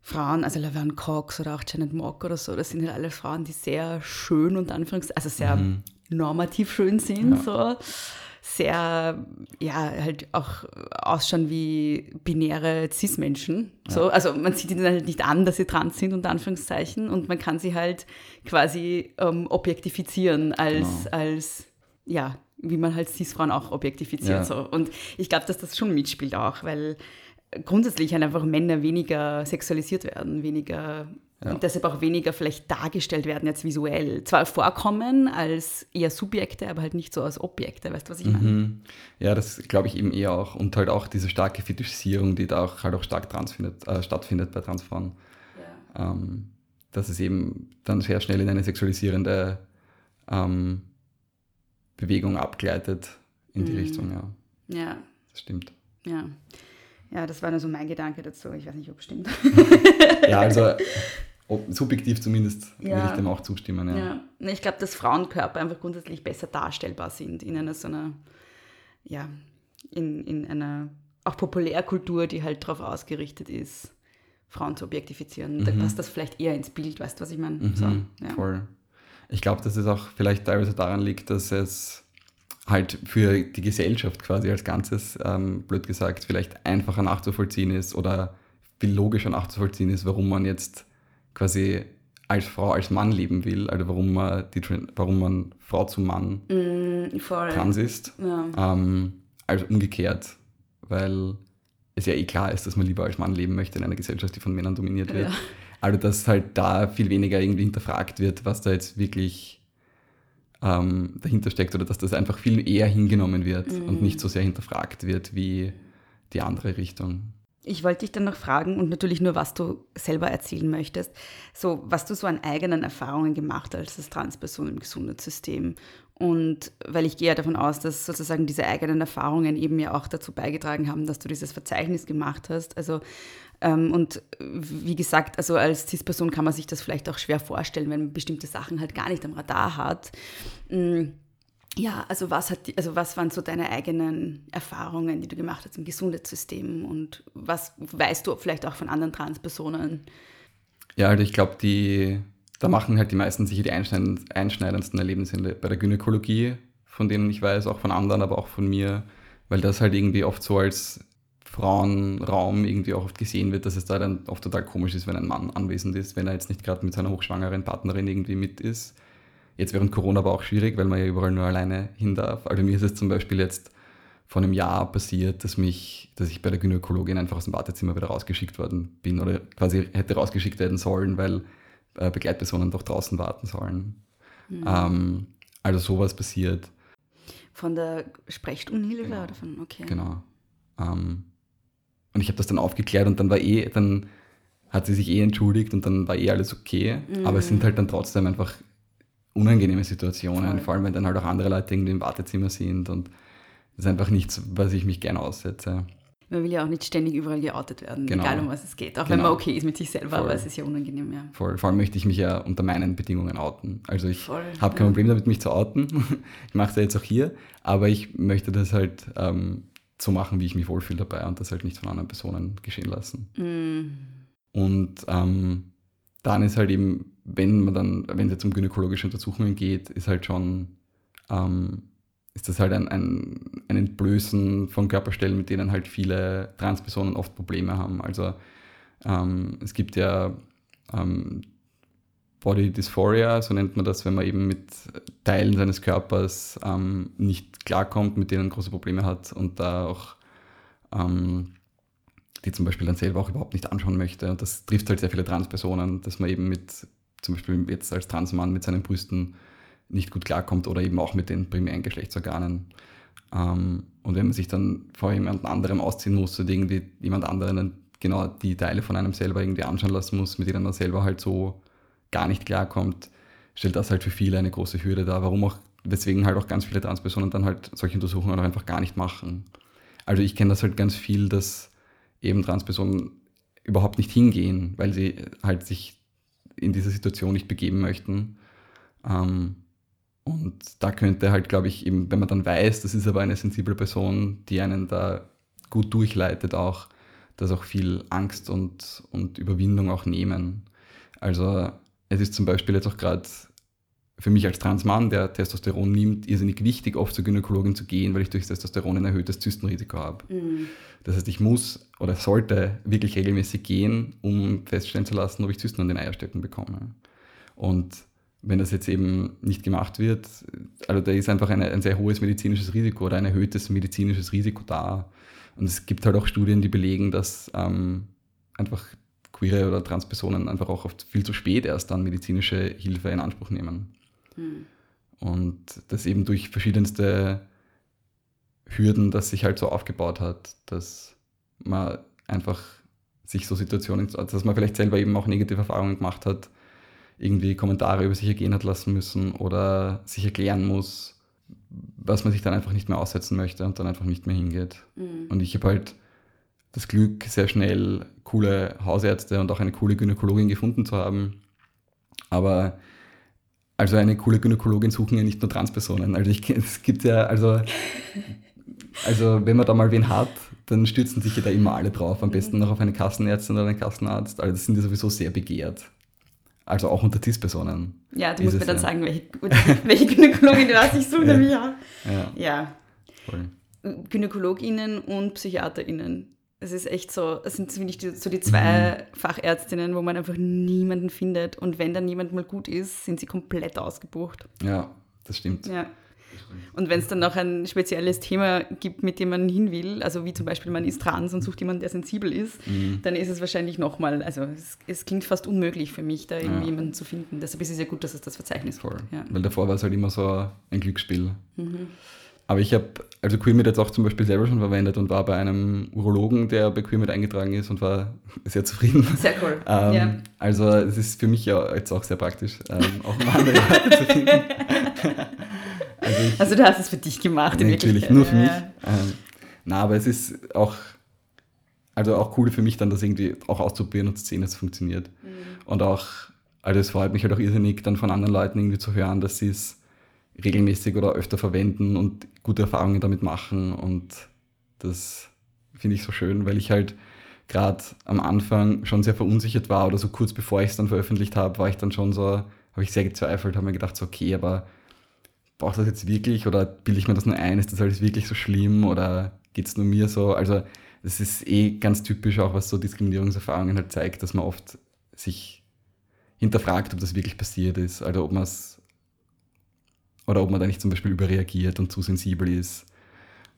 Frauen, also Laverne Cox oder auch Janet Mock oder so, das sind halt alle Frauen, die sehr schön und Anführungszeichen, also sehr mhm. Normativ schön sind. Ja. So sehr, ja, halt auch ausschauen wie binäre Cis-Menschen. So, ja. Also man sieht ihnen halt nicht an, dass sie trans sind, unter Anführungszeichen, und man kann sie halt quasi ähm, objektifizieren als, genau. als, ja, wie man halt Cis-Frauen auch objektifiziert. Ja. So. Und ich glaube, dass das schon mitspielt auch, weil grundsätzlich halt einfach Männer weniger sexualisiert werden, weniger ja. und deshalb auch weniger vielleicht dargestellt werden jetzt visuell. Zwar vorkommen als eher Subjekte, aber halt nicht so als Objekte, weißt du, was ich meine? Mhm. Ja, das glaube ich eben eher auch. Und halt auch diese starke Fetischisierung, die da auch halt auch stark äh, stattfindet bei Transfrauen. Ja. Ähm, dass es eben dann sehr schnell in eine sexualisierende ähm, Bewegung abgleitet in die mhm. Richtung, ja. Ja. Das stimmt. Ja. Ja, das war nur so mein Gedanke dazu. Ich weiß nicht, ob es stimmt. ja, also subjektiv zumindest ja. würde ich dem auch zustimmen. Ja. ja. Ich glaube, dass Frauenkörper einfach grundsätzlich besser darstellbar sind in einer so einer, ja, in, in einer auch Populärkultur, die halt darauf ausgerichtet ist, Frauen zu objektifizieren. Mhm. Da passt das vielleicht eher ins Bild, weißt du, was ich meine? Mhm, so, ja. Voll. Ich glaube, dass es auch vielleicht teilweise daran liegt, dass es halt für die Gesellschaft quasi als Ganzes, ähm, blöd gesagt, vielleicht einfacher nachzuvollziehen ist oder viel logischer nachzuvollziehen ist, warum man jetzt quasi als Frau, als Mann leben will, also warum man, die, warum man Frau zu Mann mm, trans ist, ja. ähm, als umgekehrt, weil es ja eh klar ist, dass man lieber als Mann leben möchte in einer Gesellschaft, die von Männern dominiert wird. Ja. Also dass halt da viel weniger irgendwie hinterfragt wird, was da jetzt wirklich ähm, dahinter steckt oder dass das einfach viel eher hingenommen wird mm. und nicht so sehr hinterfragt wird wie die andere Richtung. Ich wollte dich dann noch fragen und natürlich nur, was du selber erzählen möchtest. So, was du so an eigenen Erfahrungen gemacht hast als Transperson im Gesundheitssystem. Und weil ich gehe ja davon aus, dass sozusagen diese eigenen Erfahrungen eben ja auch dazu beigetragen haben, dass du dieses Verzeichnis gemacht hast. Also, ähm, und wie gesagt, also als CIS-Person kann man sich das vielleicht auch schwer vorstellen, wenn man bestimmte Sachen halt gar nicht am Radar hat. Mhm ja, also was, hat die, also was waren so deine eigenen Erfahrungen, die du gemacht hast im Gesundheitssystem und was weißt du vielleicht auch von anderen Transpersonen? Ja, also ich glaube, die, da machen halt die meisten sicher die einschneidendsten Erlebnisse bei der Gynäkologie, von denen ich weiß, auch von anderen, aber auch von mir, weil das halt irgendwie oft so als Frauenraum irgendwie auch oft gesehen wird, dass es da dann oft total komisch ist, wenn ein Mann anwesend ist, wenn er jetzt nicht gerade mit seiner hochschwangeren Partnerin irgendwie mit ist Jetzt während Corona aber auch schwierig, weil man ja überall nur alleine hin darf. Also mir ist es zum Beispiel jetzt vor einem Jahr passiert, dass mich, dass ich bei der Gynäkologin einfach aus dem Wartezimmer wieder rausgeschickt worden bin oder quasi hätte rausgeschickt werden sollen, weil äh, Begleitpersonen doch draußen warten sollen. Mhm. Ähm, also sowas passiert. Von der Sprechstundenhilfe Genau. oder von, okay. Genau. Ähm, und ich habe das dann aufgeklärt und dann war eh, dann hat sie sich eh entschuldigt und dann war eh alles okay. Aber es sind halt dann trotzdem einfach unangenehme Situationen, Voll. vor allem wenn dann halt auch andere Leute irgendwie im Wartezimmer sind und das ist einfach nichts, was ich mich gerne aussetze. Man will ja auch nicht ständig überall geoutet werden, Genau. egal um was es geht. Auch wenn Genau. man okay ist mit sich selber, Voll. aber es ist ja unangenehm, ja. Vor, vor allem möchte ich mich ja unter meinen Bedingungen outen. Also ich Voll, habe kein ja. Problem damit, mich zu outen. ich mache es ja jetzt auch hier, aber ich möchte das halt ähm, so machen, wie ich mich wohlfühle dabei und das halt nicht von anderen Personen geschehen lassen. Mm. Und ähm, dann ist halt eben, wenn man dann, wenn es jetzt um gynäkologische Untersuchungen geht, ist halt schon, ähm, ist das halt ein, ein, ein Entblößen von Körperstellen, mit denen halt viele Transpersonen oft Probleme haben. Also ähm, es gibt ja ähm, Body Dysphoria, so nennt man das, wenn man eben mit Teilen seines Körpers ähm, nicht klarkommt, mit denen große Probleme hat und da auch ähm, die zum Beispiel dann selber auch überhaupt nicht anschauen möchte. Und das trifft halt sehr viele Transpersonen, dass man eben mit, zum Beispiel jetzt als Transmann mit seinen Brüsten nicht gut klarkommt oder eben auch mit den primären Geschlechtsorganen. Ähm, und wenn man sich dann vor jemand anderem ausziehen muss oder irgendwie jemand anderen genau die Teile von einem selber irgendwie anschauen lassen muss, mit denen man selber halt so gar nicht klarkommt, stellt das halt für viele eine große Hürde dar. Warum auch, weswegen halt auch ganz viele Transpersonen dann halt solche Untersuchungen auch einfach gar nicht machen. Also ich kenne das halt ganz viel, dass eben Transpersonen überhaupt nicht hingehen, weil sie halt sich in diese Situation nicht begeben möchten. Ähm, und da könnte halt, glaube ich, eben, wenn man dann weiß, das ist aber eine sensible Person, die einen da gut durchleitet auch, dass auch viel Angst und, und Überwindung auch nehmen. Also es ist zum Beispiel jetzt auch gerade für mich als Transmann, der Testosteron nimmt, irrsinnig wichtig, oft zur Gynäkologin zu gehen, weil ich durch Testosteron ein erhöhtes Zystenrisiko habe. Mm. Das heißt, ich muss oder sollte wirklich regelmäßig gehen, um feststellen zu lassen, ob ich Zysten an den Eierstöcken bekomme. Und wenn das jetzt eben nicht gemacht wird, also da ist einfach eine, ein sehr hohes medizinisches Risiko oder ein erhöhtes medizinisches Risiko da. Und es gibt halt auch Studien, die belegen, dass ähm, einfach queere oder Transpersonen einfach auch oft viel zu spät erst dann medizinische Hilfe in Anspruch nehmen. Mm. Und das eben durch verschiedenste Hürden, das sich halt so aufgebaut hat, dass man einfach sich so Situationen, dass man vielleicht selber eben auch negative Erfahrungen gemacht hat, irgendwie Kommentare über sich ergehen hat lassen müssen oder sich erklären muss, was man sich dann einfach nicht mehr aussetzen möchte und dann einfach nicht mehr hingeht. Mm. Und ich habe halt das Glück, sehr schnell coole Hausärzte und auch eine coole Gynäkologin gefunden zu haben. Aber also eine coole Gynäkologin suchen ja nicht nur Transpersonen. Also ich, es gibt ja, also, also wenn man da mal wen hat, dann stürzen sich ja da immer alle drauf. Am besten noch auf eine Kassenärztin oder einen Kassenarzt. Also das sind ja sowieso sehr begehrt. Also auch unter CIS-Personen. Ja, du musst mir dann ja. sagen, welche, welche Gynäkologin du hast. Ich suche Ja. nämlich auch. Ja, Ja, voll. GynäkologInnen und PsychiaterInnen. Es ist echt so, es sind finde ich so die zwei Fachärztinnen, wo man einfach niemanden findet. Und wenn dann jemand mal gut ist, sind sie komplett ausgebucht. Ja, das stimmt. Ja. Und wenn es dann noch ein spezielles Thema gibt, mit dem man hin will, also wie zum Beispiel man ist trans und sucht jemanden, der sensibel ist, Mhm. dann ist es wahrscheinlich nochmal, also es, es klingt fast unmöglich für mich, da irgendwie Ja. jemanden zu finden. Deshalb ist es ja gut, dass es das Verzeichnis Voll. Ja. Weil davor war es halt immer so ein Glücksspiel. Mhm. Aber ich habe also Queermit jetzt auch zum Beispiel selber schon verwendet und war bei einem Urologen, der bei Queermit eingetragen ist und war sehr zufrieden. Sehr cool. Ähm, ja. Also es ist für mich ja jetzt auch sehr praktisch, ähm, auch mal andere Leute zu finden. Also, ich, Also du hast es für dich gemacht, in natürlich nur für mich. Ähm, na, aber es ist auch, also auch cool für mich dann, das irgendwie auch auszuprobieren und zu sehen, dass es funktioniert. Mhm. Und auch, also es freut mich halt auch irrsinnig, dann von anderen Leuten irgendwie zu hören, dass sie es regelmäßig oder öfter verwenden und gute Erfahrungen damit machen. Und das finde ich so schön, weil ich halt gerade am Anfang schon sehr verunsichert war oder so kurz bevor ich es dann veröffentlicht habe, war ich dann schon so, habe ich sehr gezweifelt, habe mir gedacht, so, okay, aber braucht das jetzt wirklich oder bilde ich mir das nur ein? Ist das alles wirklich so schlimm oder geht es nur mir so? Also das ist eh ganz typisch auch, was so Diskriminierungserfahrungen halt zeigt, dass man oft sich hinterfragt, ob das wirklich passiert ist. Also ob man es oder ob man da nicht zum Beispiel überreagiert und zu sensibel ist.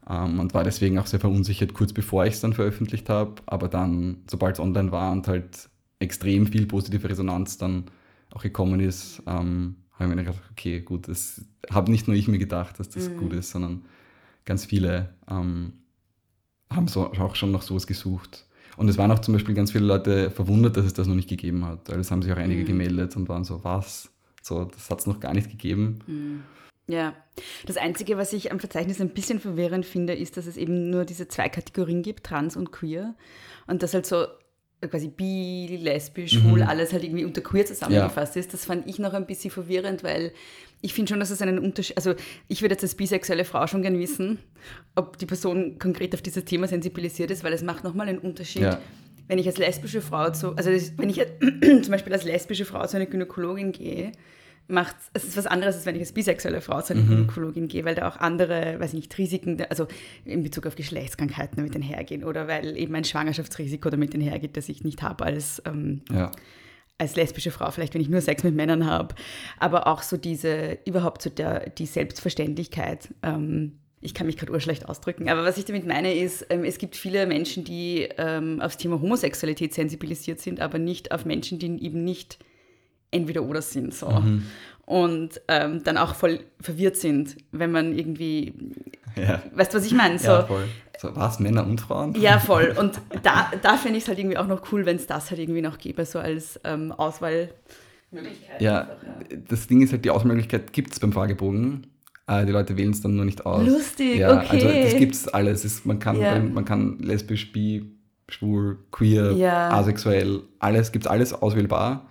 Ähm, und war deswegen auch sehr verunsichert, kurz bevor ich es dann veröffentlicht habe. Aber dann, sobald es online war und halt extrem viel positive Resonanz dann auch gekommen ist, ähm, habe ich mir gedacht, okay, gut, das habe nicht nur ich mir gedacht, dass das Mhm. gut ist, sondern ganz viele ähm, haben so, auch schon nach sowas gesucht. Und es waren auch zum Beispiel ganz viele Leute verwundert, dass es das noch nicht gegeben hat. Weil es haben sich auch einige Mhm. gemeldet und waren so, was? So, das hat es noch gar nicht gegeben. Hm. Ja, das Einzige, was ich am Verzeichnis ein bisschen verwirrend finde, ist, dass es eben nur diese zwei Kategorien gibt, trans und queer. Und das halt so quasi bi, lesbisch, schwul, Mhm. alles halt irgendwie unter queer zusammengefasst ist. Das fand ich noch ein bisschen verwirrend, weil ich finde schon, dass es einen Unterschied, also ich würde jetzt als bisexuelle Frau schon gern wissen, ob die Person konkret auf dieses Thema sensibilisiert ist, weil es macht nochmal einen Unterschied. Ja. Wenn ich als lesbische Frau zu, also wenn ich jetzt zum Beispiel als lesbische Frau zu einer Gynäkologin gehe, macht es ist was anderes, als wenn ich als bisexuelle Frau zu einer Mhm. Gynäkologin gehe, weil da auch andere, weiß ich nicht, Risiken, also in Bezug auf Geschlechtskrankheiten damit einhergehen oder weil eben ein Schwangerschaftsrisiko damit einhergeht, das ich nicht habe als, ähm, Ja. als lesbische Frau, vielleicht wenn ich nur Sex mit Männern habe, aber auch so diese, überhaupt so der, die Selbstverständlichkeit. Ähm, ich kann mich gerade urschlecht ausdrücken, aber was ich damit meine ist, ähm, es gibt viele Menschen, die ähm, aufs Thema Homosexualität sensibilisiert sind, aber nicht auf Menschen, die eben nicht entweder oder sind. So. Mhm. Und ähm, dann auch voll verwirrt sind, wenn man irgendwie, Ja. weißt du, was ich meine? So, ja, voll. So, was, Männer und Frauen? ja, voll. Und da, da fände ich es halt irgendwie auch noch cool, wenn es das halt irgendwie noch gäbe, so als ähm, Auswahlmöglichkeit. Ja, einfach, das Ding ist halt, die Auswahlmöglichkeit gibt es beim Fragebogen. Äh, die Leute wählen es dann nur nicht aus. Lustig, ja, okay. Also das gibt es alles. Es, man, kann, Ja. man kann lesbisch, bi, schwul, queer, Ja. asexuell, alles, gibt es alles auswählbar.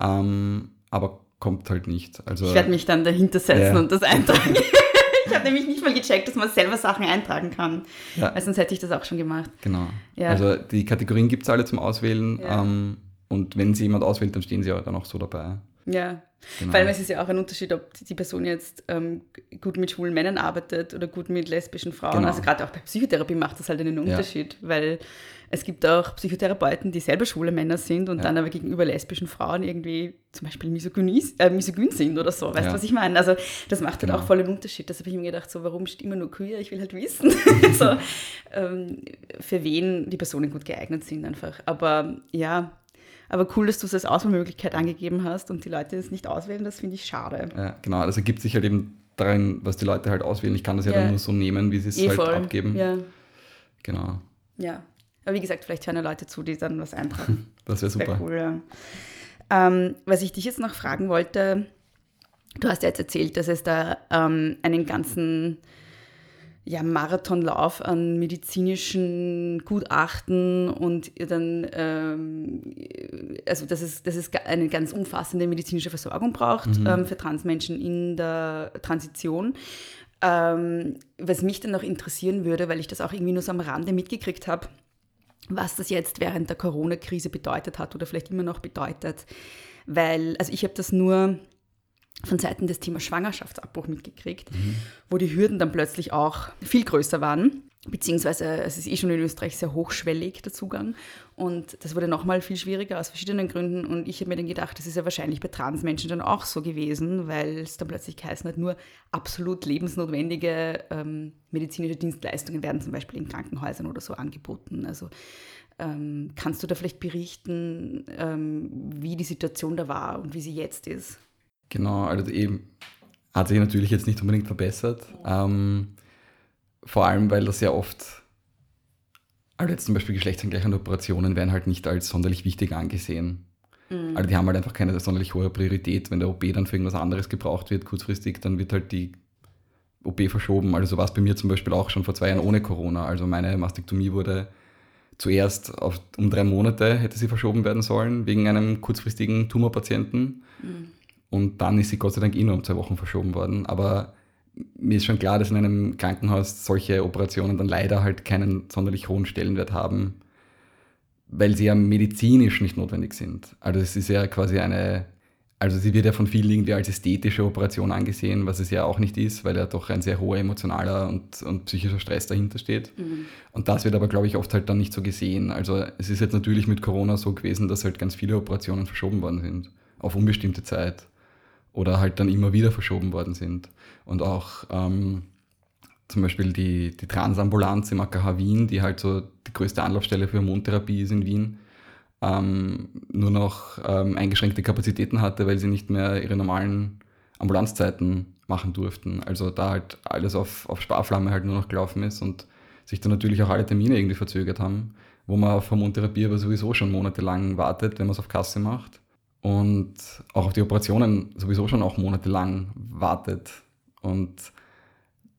Ähm, aber kommt halt nicht. Also, Ich werde mich dann dahinter setzen Ja. und das eintragen. ich habe nämlich nicht mal gecheckt, dass man selber Sachen eintragen kann. Ja. Weil sonst hätte ich das auch schon gemacht. Genau. Ja. Also die Kategorien gibt es alle zum Auswählen. Ähm, und wenn sie jemand auswählt, dann stehen sie ja dann auch so dabei. Ja. Genau. Vor allem es ist ja auch ein Unterschied, ob die Person jetzt ähm, gut mit schwulen Männern arbeitet oder gut mit lesbischen Frauen. Genau. Also gerade auch bei Psychotherapie macht das halt einen Ja. Unterschied, weil es gibt auch Psychotherapeuten, die selber schwule Männer sind und Ja. dann aber gegenüber lesbischen Frauen irgendwie zum Beispiel misogynis, äh, misogyn sind oder so. Weißt du, Ja. was ich meine? Also das macht halt Genau. auch voll einen Unterschied. Das habe ich mir gedacht, so warum steht immer nur queer? Ich will halt wissen, so, ähm, für wen die Personen gut geeignet sind einfach. Aber ja, aber cool, dass du es als Auswahlmöglichkeit angegeben hast und die Leute es nicht auswählen, das finde ich schade. Ja, genau, das ergibt sich halt eben darin, was die Leute halt auswählen. Ich kann das ja, Ja. dann nur so nehmen, wie sie es Eh halt abgeben. Ja, Genau, ja. Aber wie gesagt, vielleicht hören ja Leute zu, die dann was eintragen. das wäre super. cool, ja. Ähm, was ich dich jetzt noch fragen wollte, du hast ja jetzt erzählt, dass es da ähm, einen ganzen ja, Marathonlauf an medizinischen Gutachten und dann, ähm, also dass es, dass es eine ganz umfassende medizinische Versorgung braucht Mhm. ähm, für Transmenschen in der Transition. Ähm, was mich dann noch interessieren würde, weil ich das auch irgendwie nur so am Rande mitgekriegt habe, was das jetzt während der Corona-Krise bedeutet hat oder vielleicht immer noch bedeutet. Weil, also ich habe das nur von Seiten des Thema Schwangerschaftsabbruch mitgekriegt, wo die Hürden dann plötzlich auch viel größer waren. Beziehungsweise es ist eh schon in Österreich sehr hochschwellig, der Zugang. Und das wurde nochmal viel schwieriger aus verschiedenen Gründen. Und ich habe mir dann gedacht, das ist ja wahrscheinlich bei Transmenschen dann auch so gewesen, weil es dann plötzlich geheißen hat, nur absolut lebensnotwendige ähm, medizinische Dienstleistungen werden zum Beispiel in Krankenhäusern oder so angeboten. Also ähm, kannst du da vielleicht berichten, ähm, wie die Situation da war und wie sie jetzt ist? Genau, also eben hat sich natürlich jetzt nicht unbedingt verbessert. Ähm, vor allem, weil das ja oft, also jetzt zum Beispiel geschlechtsangleichende Operationen werden halt nicht als sonderlich wichtig angesehen. Also die haben halt einfach keine sonderlich hohe Priorität. Wenn der OP dann für irgendwas anderes gebraucht wird, kurzfristig, dann wird halt die OP verschoben. Also so war es bei mir zum Beispiel auch schon vor zwei Jahren ohne Corona. Also meine Mastektomie wurde zuerst auf, um drei Monate hätte sie verschoben werden sollen, wegen einem kurzfristigen Tumorpatienten. Und dann ist sie Gott sei Dank eh nur um zwei Wochen verschoben worden. Aber mir ist schon klar, dass in einem Krankenhaus solche Operationen dann leider halt keinen sonderlich hohen Stellenwert haben, weil sie ja medizinisch nicht notwendig sind. Also es ist ja quasi eine, also sie wird ja von vielen irgendwie als ästhetische Operation angesehen, was es ja auch nicht ist, weil ja doch ein sehr hoher emotionaler und, und psychischer Stress dahinter steht. Und das wird aber, glaube ich, oft halt dann nicht so gesehen. Also es ist jetzt natürlich mit Corona so gewesen, dass halt ganz viele Operationen verschoben worden sind, auf unbestimmte Zeit oder halt dann immer wieder verschoben worden sind. Und auch ähm, zum Beispiel die, die Transambulanz im AKH Wien, die halt so die größte Anlaufstelle für Hormontherapie ist in Wien, ähm, nur noch ähm, eingeschränkte Kapazitäten hatte, weil sie nicht mehr ihre normalen Ambulanzzeiten machen durften. Also da halt alles auf, auf Sparflamme halt nur noch gelaufen ist und sich dann natürlich auch alle Termine irgendwie verzögert haben, wo man auf Hormontherapie aber sowieso schon monatelang wartet, wenn man es auf Kasse macht. Und auch auf die Operationen sowieso schon auch monatelang wartet. Und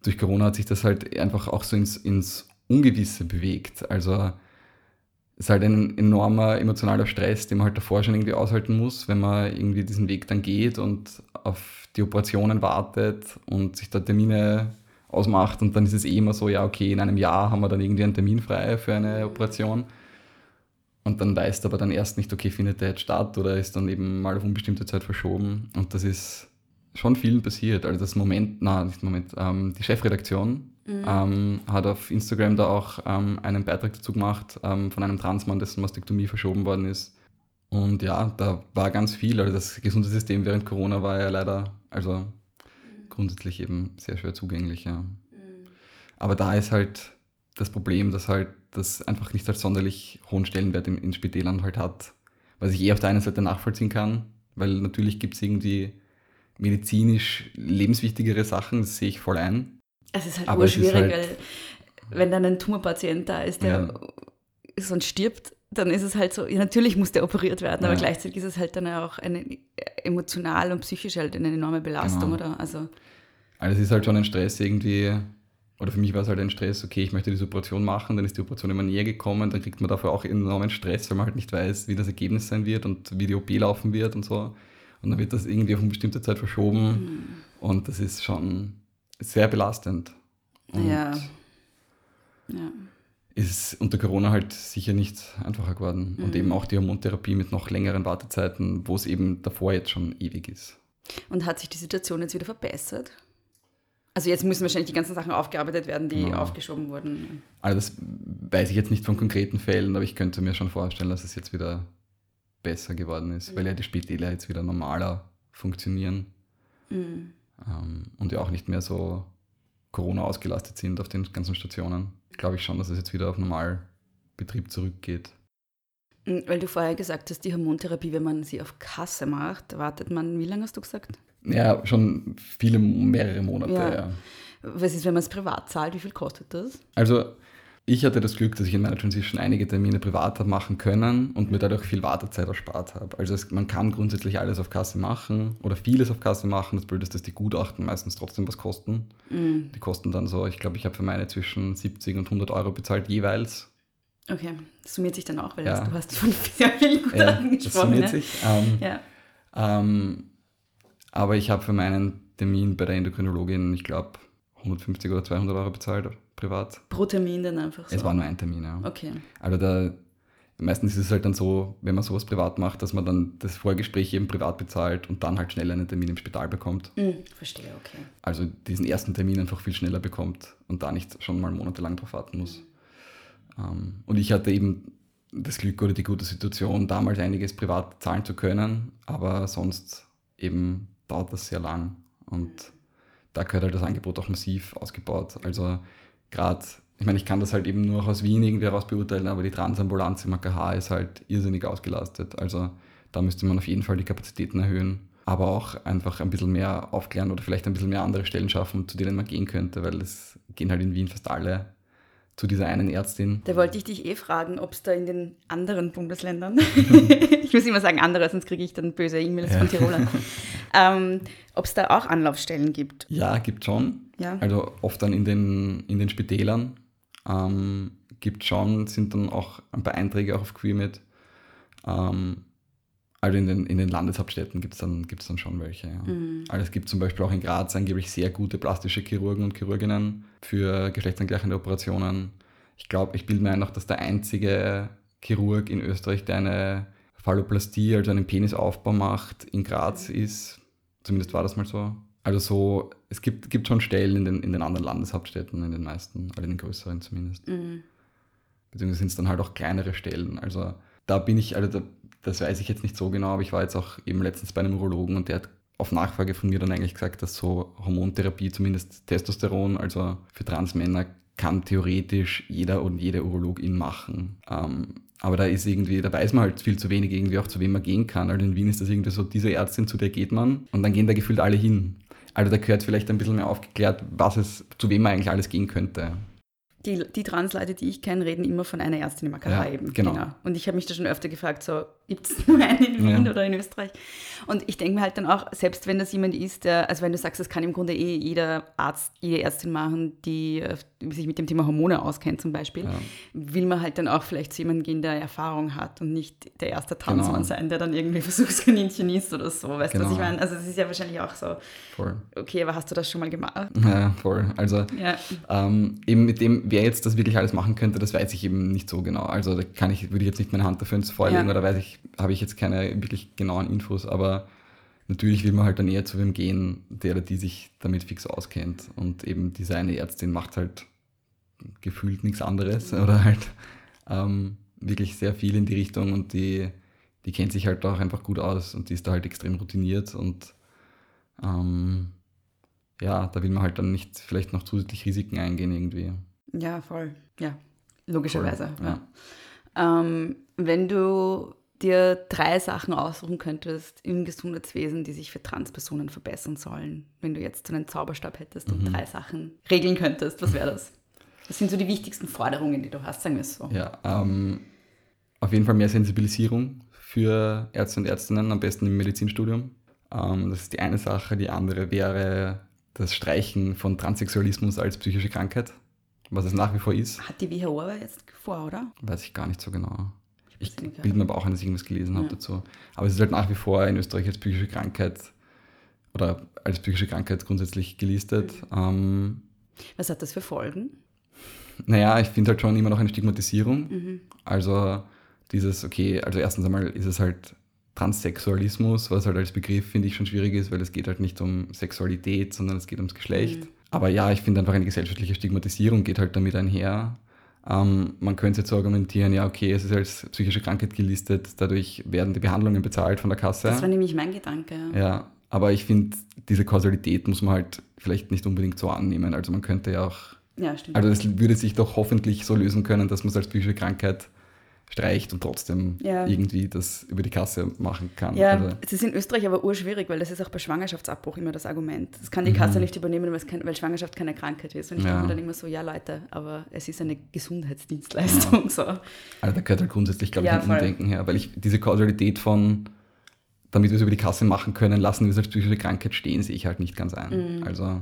durch Corona hat sich das halt einfach auch so ins, ins Ungewisse bewegt. Also es ist halt ein enormer emotionaler Stress, den man halt davor schon irgendwie aushalten muss, wenn man irgendwie diesen Weg dann geht und auf die Operationen wartet und sich da Termine ausmacht und dann ist es eh immer so, ja, okay, in einem Jahr haben wir dann irgendwie einen Termin frei für eine Operation. Und dann weißt aber dann erst nicht, okay, findet der jetzt statt oder ist dann eben mal auf unbestimmte Zeit verschoben. Und das ist schon vielen passiert. Also das Moment, na, nicht Moment, ähm, die Chefredaktion mhm. ähm, hat auf Instagram da auch ähm, einen Beitrag dazu gemacht ähm, von einem Transmann, dessen Mastektomie verschoben worden ist. Und ja, da war ganz viel. Also das Gesundheitssystem während Corona war ja leider, also grundsätzlich eben sehr schwer zugänglich, ja. Mhm. Aber da ist halt das Problem, dass halt das einfach nicht als sonderlich hohen Stellenwert in, in Spitälern halt hat. Was ich eh auf der einen Seite nachvollziehen kann, weil natürlich gibt es irgendwie medizinisch lebenswichtigere Sachen, das sehe ich voll ein. Es ist halt Aber schwierig, halt, weil wenn dann ein Tumorpatient da ist, der ja. sonst stirbt, dann ist es halt so, ja, natürlich muss der operiert werden, ja. aber gleichzeitig ist es halt dann auch eine emotional und psychisch halt eine enorme Belastung, genau. oder? Also, also es ist halt schon ein Stress irgendwie, oder für mich war es halt ein Stress, okay, ich möchte diese Operation machen, dann ist die Operation immer näher gekommen, dann kriegt man dafür auch enormen Stress, weil man halt nicht weiß, wie das Ergebnis sein wird und wie die OP laufen wird und so. Und dann wird das irgendwie auf eine bestimmte Zeit verschoben mhm. und das ist schon sehr belastend. Und ja. Ja ist unter Corona halt sicher nicht einfacher geworden. Mhm. Und eben auch die Hormontherapie mit noch längeren Wartezeiten, wo es eben davor jetzt schon ewig ist. Und hat sich die Situation jetzt wieder verbessert? Also jetzt müssen wahrscheinlich die ganzen Sachen aufgearbeitet werden, die ja. aufgeschoben wurden. Also das weiß ich jetzt nicht von konkreten Fällen, aber ich könnte mir schon vorstellen, dass es jetzt wieder besser geworden ist, mhm. weil ja die Spitäler jetzt wieder normaler funktionieren mhm. ähm, und ja auch nicht mehr so Corona ausgelastet sind auf den ganzen Stationen glaube ich schon, dass es jetzt wieder auf Normalbetrieb zurückgeht. Hm, weil du vorher gesagt hast, die Hormontherapie, wenn man sie auf Kasse macht, wartet man, wie lange hast du gesagt? Ja, schon viele, mehrere Monate, ja. ja. Was ist, wenn man es privat zahlt? Wie viel kostet das? Also ich hatte das Glück, dass ich in meiner Transition einige Termine privat habe machen können und mir dadurch viel Wartezeit erspart habe. Also es, man kann grundsätzlich alles auf Kasse machen oder vieles auf Kasse machen. Das Bild ist, dass die Gutachten meistens trotzdem was kosten. Mhm. Die kosten dann so, ich glaube, ich habe für meine zwischen 70 und 100 Euro bezahlt jeweils. Okay, das summiert sich dann auch, weil ja. du hast von sehr vielen Gutachten ja, gesprochen. Das summiert ne? sich. Ähm, ja. ähm, aber ich habe für meinen Termin bei der Endokrinologin, ich glaube, 150 oder 200 Euro bezahlt privat. Pro Termin dann einfach so? Es war nur ein Termin, ja. Okay. Also da, meistens ist es halt dann so, wenn man sowas privat macht, dass man dann das Vorgespräch eben privat bezahlt und dann halt schnell einen Termin im Spital bekommt. Mm, verstehe, okay. Also diesen ersten Termin einfach viel schneller bekommt und da nicht schon mal monatelang drauf warten muss. Mhm. und ich hatte eben das Glück oder die gute Situation, damals einiges privat zahlen zu können, aber sonst eben dauert das sehr lang und da gehört halt das Angebot auch massiv ausgebaut. Also gerade, ich meine, ich kann das halt eben nur aus Wien irgendwie heraus beurteilen, aber die Transambulanz im AKH ist halt irrsinnig ausgelastet. Also da müsste man auf jeden Fall die Kapazitäten erhöhen, aber auch einfach ein bisschen mehr aufklären oder vielleicht ein bisschen mehr andere Stellen schaffen, zu denen man gehen könnte, weil es gehen halt in Wien fast alle zu dieser einen Ärztin. Da wollte ich dich eh fragen, ob es da in den anderen Bundesländern, ich muss immer sagen andere, sonst kriege ich dann böse E-Mails ja. von Tirolern, ähm, ob es da auch Anlaufstellen gibt. Ja, gibt schon. Ja. Also oft dann in den, in den Spitälern ähm, gibt schon, sind dann auch ein paar Einträge auch auf QueerMed. Ähm, also in den, in den Landeshauptstädten gibt es dann, gibt's dann schon welche. Ja. Mhm. Also es gibt zum Beispiel auch in Graz angeblich sehr gute plastische Chirurgen und Chirurginnen für geschlechtsangleichende Operationen. Ich glaube, ich bilde mir ein, dass der einzige Chirurg in Österreich, der eine Phalloplastie, also einen Penisaufbau macht, in Graz ist. Zumindest war das mal so. Also so, es gibt, gibt schon Stellen in den, in den anderen Landeshauptstädten, in den meisten, also in den größeren zumindest. Mhm. Beziehungsweise sind es dann halt auch kleinere Stellen. Also da bin ich, also da das weiß ich jetzt nicht so genau, aber ich war jetzt auch eben letztens bei einem Urologen und der hat auf Nachfrage von mir dann eigentlich gesagt, dass so Hormontherapie, zumindest Testosteron, also für Transmänner, kann theoretisch jeder und jede Urologin machen. Ähm, aber da ist irgendwie, da weiß man halt viel zu wenig irgendwie auch, zu wem man gehen kann. Also in Wien ist das irgendwie so, diese Ärztin, zu der geht man und dann gehen da gefühlt alle hin. Also da gehört vielleicht ein bisschen mehr aufgeklärt, was es, zu wem man eigentlich alles gehen könnte die, die Transleute, die ich kenne, reden immer von einer Ärztin im AKH Ja, eben. genau. Und ich habe mich da schon öfter gefragt, so, gibt es nur eine in Wien Ja. oder in Österreich? Und ich denke mir halt dann auch, selbst wenn das jemand ist, der, also wenn du sagst, das kann im Grunde eh jeder Arzt, jede Ärztin machen, die äh, sich mit dem Thema Hormone auskennt zum Beispiel, Ja. will man halt dann auch vielleicht zu jemandem gehen, der Erfahrung hat und nicht der erste Transmann Genau. sein, der dann irgendwie Versuchskaninchen ist oder so. Weißt du, was ich Genau. meine? Also es ist ja wahrscheinlich auch so, Voll. okay, aber hast du das schon mal gemacht? Ja, voll. Also Ja. ähm, eben mit dem, wer jetzt das wirklich alles machen könnte, das weiß ich eben nicht so genau. Also da kann ich, würde ich jetzt nicht meine Hand dafür ins Feuer Ja. legen oder weiß ich, habe ich jetzt keine wirklich genauen Infos, aber natürlich will man halt dann eher zu wem gehen, der oder die sich damit fix auskennt. Und eben diese eine Ärztin macht halt gefühlt nichts anderes oder halt ähm, wirklich sehr viel in die Richtung und die, die kennt sich halt auch einfach gut aus und die ist da halt extrem routiniert und ähm, ja, da will man halt dann nicht vielleicht noch zusätzlich Risiken eingehen irgendwie. Ja, voll. Ja, logischerweise. Voll, ja. Ähm, wenn du dir drei Sachen aussuchen könntest im Gesundheitswesen, die sich für Transpersonen verbessern sollen, wenn du jetzt so einen Zauberstab hättest und Mhm. drei Sachen regeln könntest, was wäre das? Was sind so die wichtigsten Forderungen, die du hast, sagen wir es so. Ja, ähm, auf jeden Fall mehr Sensibilisierung für Ärzte und Ärztinnen, am besten im Medizinstudium. Ähm, das ist die eine Sache. Die andere wäre das Streichen von Transsexualismus als psychische Krankheit, was es nach wie vor ist. Hat die WHO aber jetzt vor, oder? Weiß ich gar nicht so genau. Ich bilde mir aber auch ein, dass ich irgendwas gelesen habe Ja. dazu. Aber es ist halt nach wie vor in Österreich als psychische Krankheit oder als psychische Krankheit grundsätzlich gelistet. Ähm, Was hat das für Folgen? naja, ich finde halt schon immer noch eine Stigmatisierung. Mhm. Also dieses, okay, also erstens einmal ist es halt Transsexualismus, was halt als Begriff, finde ich, schon schwierig ist, weil es geht halt nicht um Sexualität, sondern es geht ums Geschlecht. Mhm. Aber ja, ich finde einfach eine gesellschaftliche Stigmatisierung geht halt damit einher. Ähm, man könnte jetzt so argumentieren, ja, okay, es ist als psychische Krankheit gelistet, dadurch werden die Behandlungen bezahlt von der Kasse. Das war nämlich mein Gedanke. Ja, aber ich finde, diese Kausalität muss man halt vielleicht nicht unbedingt so annehmen. Also man könnte ja auch, Ja, stimmt. also das würde sich doch hoffentlich so lösen können, dass man es als psychische Krankheit streicht und trotzdem Ja. irgendwie das über die Kasse machen kann. Ja, Also, es ist in Österreich aber urschwierig, weil das ist auch bei Schwangerschaftsabbruch immer das Argument. Das kann die Kasse nicht übernehmen, weil, kein, weil Schwangerschaft keine Krankheit ist. Und ich Mhm. Ja. denke mir dann immer so, ja Leute, aber es ist eine Gesundheitsdienstleistung. So. also da gehört halt grundsätzlich, glaube ich, Ja, ein. Umdenken her, weil ich diese Kausalität von, damit wir es über die Kasse machen können, lassen wir es als psychische Krankheit stehen, sehe ich halt nicht ganz ein. Mhm. Also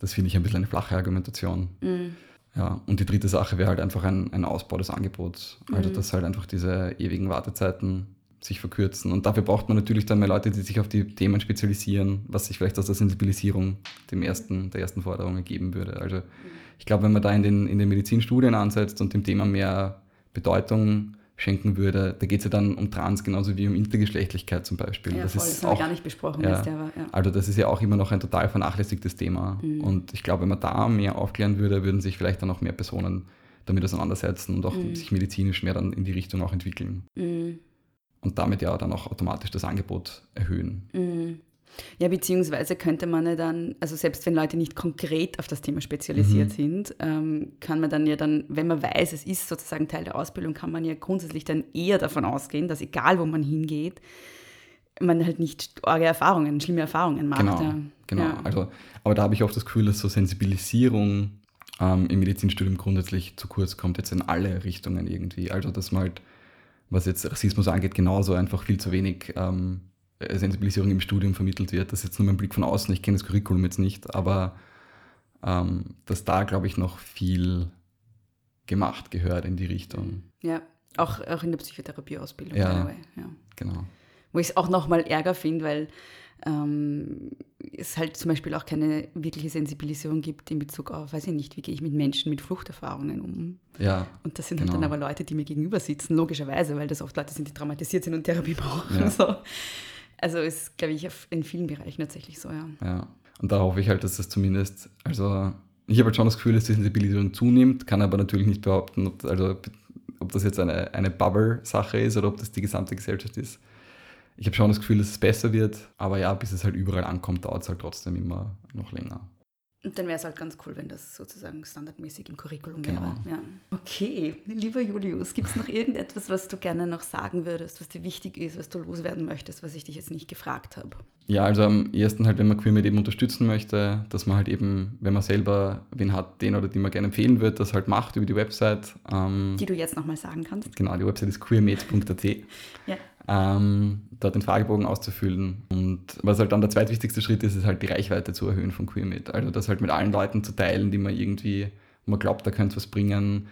das finde ich ein bisschen eine flache Argumentation. Mhm. Ja, und die dritte Sache wäre halt einfach ein, ein Ausbau des Angebots. Also, Mhm. dass halt einfach diese ewigen Wartezeiten sich verkürzen. Und dafür braucht man natürlich dann mehr Leute, die sich auf die Themen spezialisieren, was sich vielleicht aus der Sensibilisierung dem ersten, der ersten Forderung ergeben würde. Also, ich glaube, wenn man da in den, in den Medizinstudien ansetzt und dem Thema mehr Bedeutung schenken würde, da geht es ja dann um Trans genauso wie um Intergeschlechtlichkeit zum Beispiel. Ja, das voll, ist das haben wir auch gar nicht besprochen. ja. Du, aber, ja. also das ist ja auch immer noch ein total vernachlässigtes Thema. Mhm. Und ich glaube, wenn man da mehr aufklären würde, würden sich vielleicht dann auch mehr Personen damit auseinandersetzen und auch Mhm. sich medizinisch mehr dann in die Richtung auch entwickeln. Mhm. Und damit ja dann auch automatisch das Angebot erhöhen. Ja, beziehungsweise könnte man ja dann, also selbst wenn Leute nicht konkret auf das Thema spezialisiert Mhm. sind, ähm, kann man dann ja dann, wenn man weiß, es ist sozusagen Teil der Ausbildung, kann man ja grundsätzlich dann eher davon ausgehen, dass egal wo man hingeht, man halt nicht arge Erfahrungen, schlimme Erfahrungen macht. Genau, ja. genau. Ja. Also, aber da habe ich oft das Gefühl, dass so Sensibilisierung ähm, im Medizinstudium grundsätzlich zu kurz kommt, jetzt in alle Richtungen irgendwie. Also dass man halt, was jetzt Rassismus angeht, genauso einfach viel zu wenig ähm, Sensibilisierung im Studium vermittelt wird. Das ist jetzt nur mein Blick von außen, ich kenne das Curriculum jetzt nicht, aber ähm, dass da, glaube ich, noch viel gemacht gehört in die Richtung. ja, auch, auch in der Psychotherapieausbildung. Ja. ja. Genau. Wo ich es auch nochmal ärger finde, weil ähm, es halt zum Beispiel auch keine wirkliche Sensibilisierung gibt in Bezug auf, weiß ich nicht, wie gehe ich mit Menschen mit Fluchterfahrungen um. Ja, Und das sind halt Genau. dann aber Leute, die mir gegenüber sitzen, logischerweise, weil das oft Leute sind, die traumatisiert sind und Therapie brauchen. Ja. So. Also ist, glaube ich, in vielen Bereichen tatsächlich so, ja. Ja, und da hoffe ich halt, dass das zumindest, also ich habe halt schon das Gefühl, dass die Sensibilisierung zunimmt, kann aber natürlich nicht behaupten, ob, also, ob das jetzt eine, eine Bubble-Sache ist oder ob das die gesamte Gesellschaft ist. ich habe schon das Gefühl, dass es besser wird, aber ja, bis es halt überall ankommt, dauert es halt trotzdem immer noch länger. Und dann wäre es halt ganz cool, wenn das sozusagen standardmäßig im Curriculum Genau. wäre. Ja. Okay, lieber Julius, gibt es noch irgendetwas, was du gerne noch sagen würdest, was dir wichtig ist, was du loswerden möchtest, was ich dich jetzt nicht gefragt habe? Ja, also am ersten halt, wenn man QueerMed eben unterstützen möchte, dass man halt eben, wenn man selber wen hat, den oder die man gerne empfehlen wird, das halt macht über die Website. Ähm, Die du jetzt nochmal sagen kannst. genau, die Website ist queermed.at. Ja. Ähm, dort den Fragebogen auszufüllen. Und was halt dann der zweitwichtigste Schritt ist, ist halt die Reichweite zu erhöhen von QueerMed. Also das halt mit allen Leuten zu teilen, die man irgendwie, man glaubt, da könnte was bringen.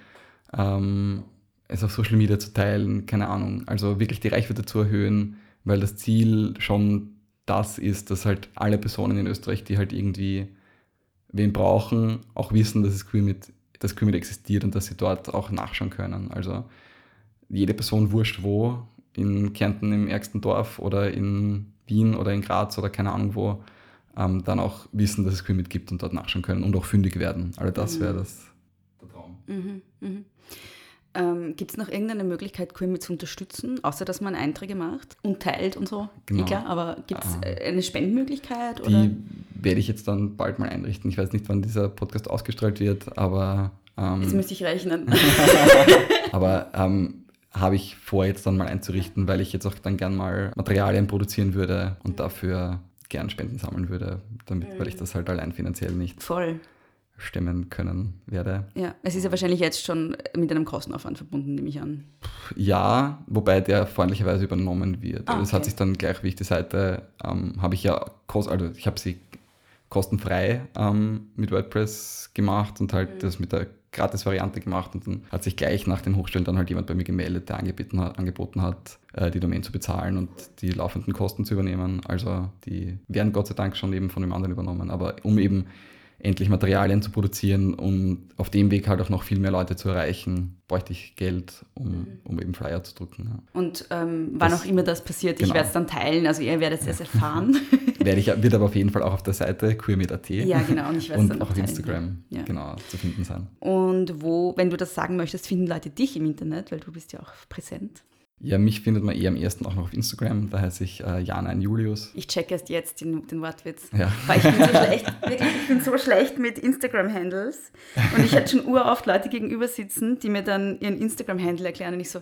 Ähm, es auf Social Media zu teilen, keine Ahnung. Also wirklich die Reichweite zu erhöhen, weil das Ziel schon das ist, dass halt alle Personen in Österreich, die halt irgendwie wen brauchen, auch wissen, dass es QueerMed, dass QueerMed existiert und dass sie dort auch nachschauen können. Also jede Person wurscht wo, in Kärnten im ärgsten Dorf oder in Wien oder in Graz oder keine Ahnung wo, ähm, dann auch wissen, dass es QueerMed gibt und dort nachschauen können und auch fündig werden. Also das wäre das der Traum. Mhm, mhm. Ähm, Gibt es noch irgendeine Möglichkeit, QueerMed zu unterstützen, außer dass man Einträge macht und teilt und so? Genau. Eh klar, aber gibt es Ah. eine Spendenmöglichkeit? Oder? Die werde ich jetzt dann bald mal einrichten. Ich weiß nicht, wann dieser Podcast ausgestrahlt wird, aber, ähm, Jetzt müsste ich rechnen. aber ähm, habe ich vor, jetzt dann mal einzurichten, weil ich jetzt auch dann gern mal Materialien produzieren würde und dafür gern Spenden sammeln würde, damit, weil ich das halt allein finanziell nicht Voll. stemmen können werde. Ja, es ist ja wahrscheinlich jetzt schon mit einem Kostenaufwand verbunden, nehme ich an. Ja, wobei der freundlicherweise übernommen wird. Ah, Also Es hat okay. sich dann gleich, wie ich die Seite, ähm, habe ich ja, also ich habe sie kostenfrei ähm, mit WordPress gemacht und halt Mhm. das mit der Gratis-Variante gemacht und dann hat sich gleich nach dem Hochstellen dann halt jemand bei mir gemeldet, der angeboten hat, angeboten hat äh, die Domain zu bezahlen und die laufenden Kosten zu übernehmen. Also die werden Gott sei Dank schon eben von dem anderen übernommen, aber um eben endlich Materialien zu produzieren und auf dem Weg halt auch noch viel mehr Leute zu erreichen, bräuchte ich Geld, Mhm. um, um eben Flyer zu drucken. Ja. Und ähm, wann Das- auch immer das passiert, ich genau. werde es dann teilen, also ihr werdet es erfahren. Werde ich, wird aber auf jeden Fall auch auf der Seite queermed.at Ja, genau, und ich werde es dann auch auf teilen, Instagram ja. genau, zu finden sein. Und wo, wenn du das sagen möchtest, finden Leute dich im Internet, weil du bist ja auch präsent. Ja, mich findet man eher am ersten auch noch auf Instagram, da heiße ich äh, Jan Julius. Ich check erst jetzt den, den Wortwitz. Ja. Weil ich bin so schlecht, wirklich, ich bin so schlecht mit Instagram-Handles. Und ich hatte schon uroft Leute gegenüber sitzen, die mir dann ihren Instagram-Handle erklären und ich so,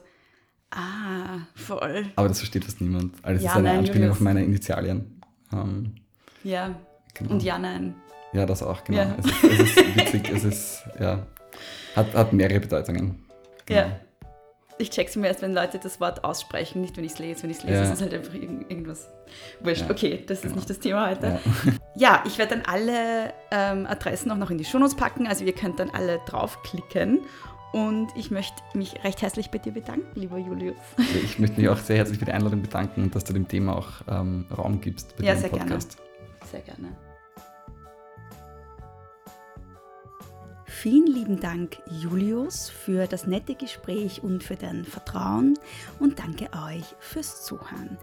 ah, voll. Aber das versteht fast niemand. Also es Ja, ist eine nein, Anspielung Julius. auf meine Initialien. Ähm, Ja. genau. Und ja, nein. Ja, das auch, genau. Ja. Es, ist, es ist witzig, es ist, ja, hat, hat mehrere Bedeutungen. Genau. Ja. Ich check's immer erst, wenn Leute das Wort aussprechen, nicht wenn ich es lese. Wenn ich es lese, Ja. ist es halt einfach irgend, irgendwas. Wurscht. Ja, Okay, das ist genau. nicht das Thema heute. Ja. Ja, ich werde dann alle ähm, Adressen auch noch in die Shownotes packen, also ihr könnt dann alle draufklicken. Und ich möchte mich recht herzlich bei dir bedanken, lieber Julius. Ich möchte mich auch sehr herzlich für die Einladung bedanken und dass du dem Thema auch ähm, Raum gibst bei Ja, sehr gerne. Podcast. Sehr gerne. Vielen lieben Dank, Julius, für das nette Gespräch und für dein Vertrauen und danke euch fürs Zuhören.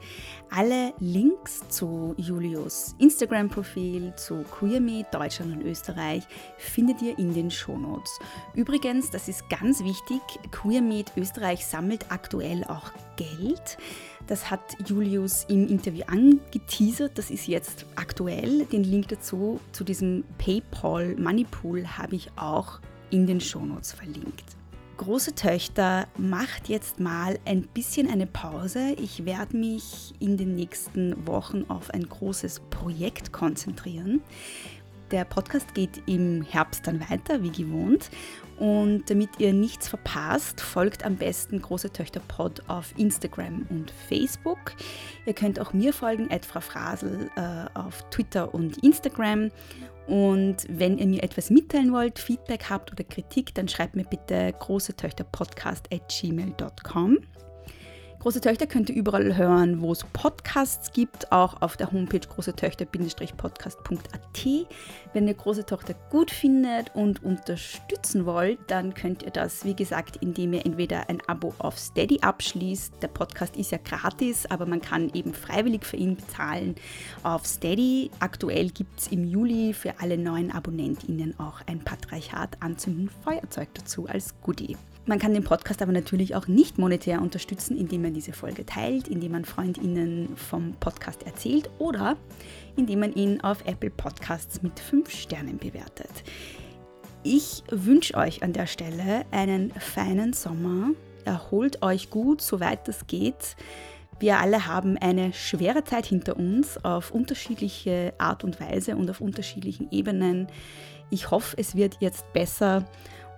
Alle Links zu Julius Instagram-Profil, zu QueerMe Deutschland und Österreich findet ihr in den Shownotes. Übrigens, das ist ganz wichtig, QueerMed Österreich sammelt aktuell auch Geld. Das hat Julius im Interview angeteasert. Das ist jetzt aktuell. Den Link dazu, zu diesem PayPal Money Pool, habe ich auch in den Shownotes verlinkt. Große Töchter macht jetzt mal ein bisschen eine Pause. Ich werde mich in den nächsten Wochen auf ein großes Projekt konzentrieren. Der Podcast geht im Herbst dann weiter, wie gewohnt. Und damit ihr nichts verpasst, folgt am besten Große Töchter Pod auf Instagram und Facebook. Ihr könnt auch mir folgen, Frau Frasel, äh, auf Twitter und Instagram. Und wenn ihr mir etwas mitteilen wollt, Feedback habt oder Kritik, dann schreibt mir bitte großetöchterpodcast.gmail.com. Große Töchter könnt ihr überall hören, wo es Podcasts gibt, auch auf der Homepage großetöchter-podcast.at. Wenn ihr Große Tochter gut findet und unterstützen wollt, dann könnt ihr das, wie gesagt, indem ihr entweder ein Abo auf Steady abschließt. Der Podcast ist ja gratis, aber man kann eben freiwillig für ihn bezahlen auf Steady. Aktuell gibt es im Juli für alle neuen AbonnentInnen auch ein Patriarchat anzünden Feuerzeug dazu als Goodie. Man kann den Podcast aber natürlich auch nicht monetär unterstützen, indem man diese Folge teilt, indem man Freundinnen vom Podcast erzählt oder indem man ihn auf Apple Podcasts mit 5 Sternen bewertet. Ich wünsche euch an der Stelle einen feinen Sommer. Erholt euch gut, soweit es geht. Wir alle haben eine schwere Zeit hinter uns auf unterschiedliche Art und Weise und auf unterschiedlichen Ebenen. Ich hoffe, es wird jetzt besser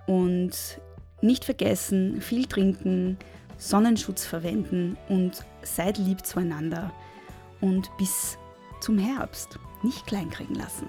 und nicht vergessen, viel trinken, Sonnenschutz verwenden und seid lieb zueinander. Und bis zum Herbst nicht kleinkriegen lassen.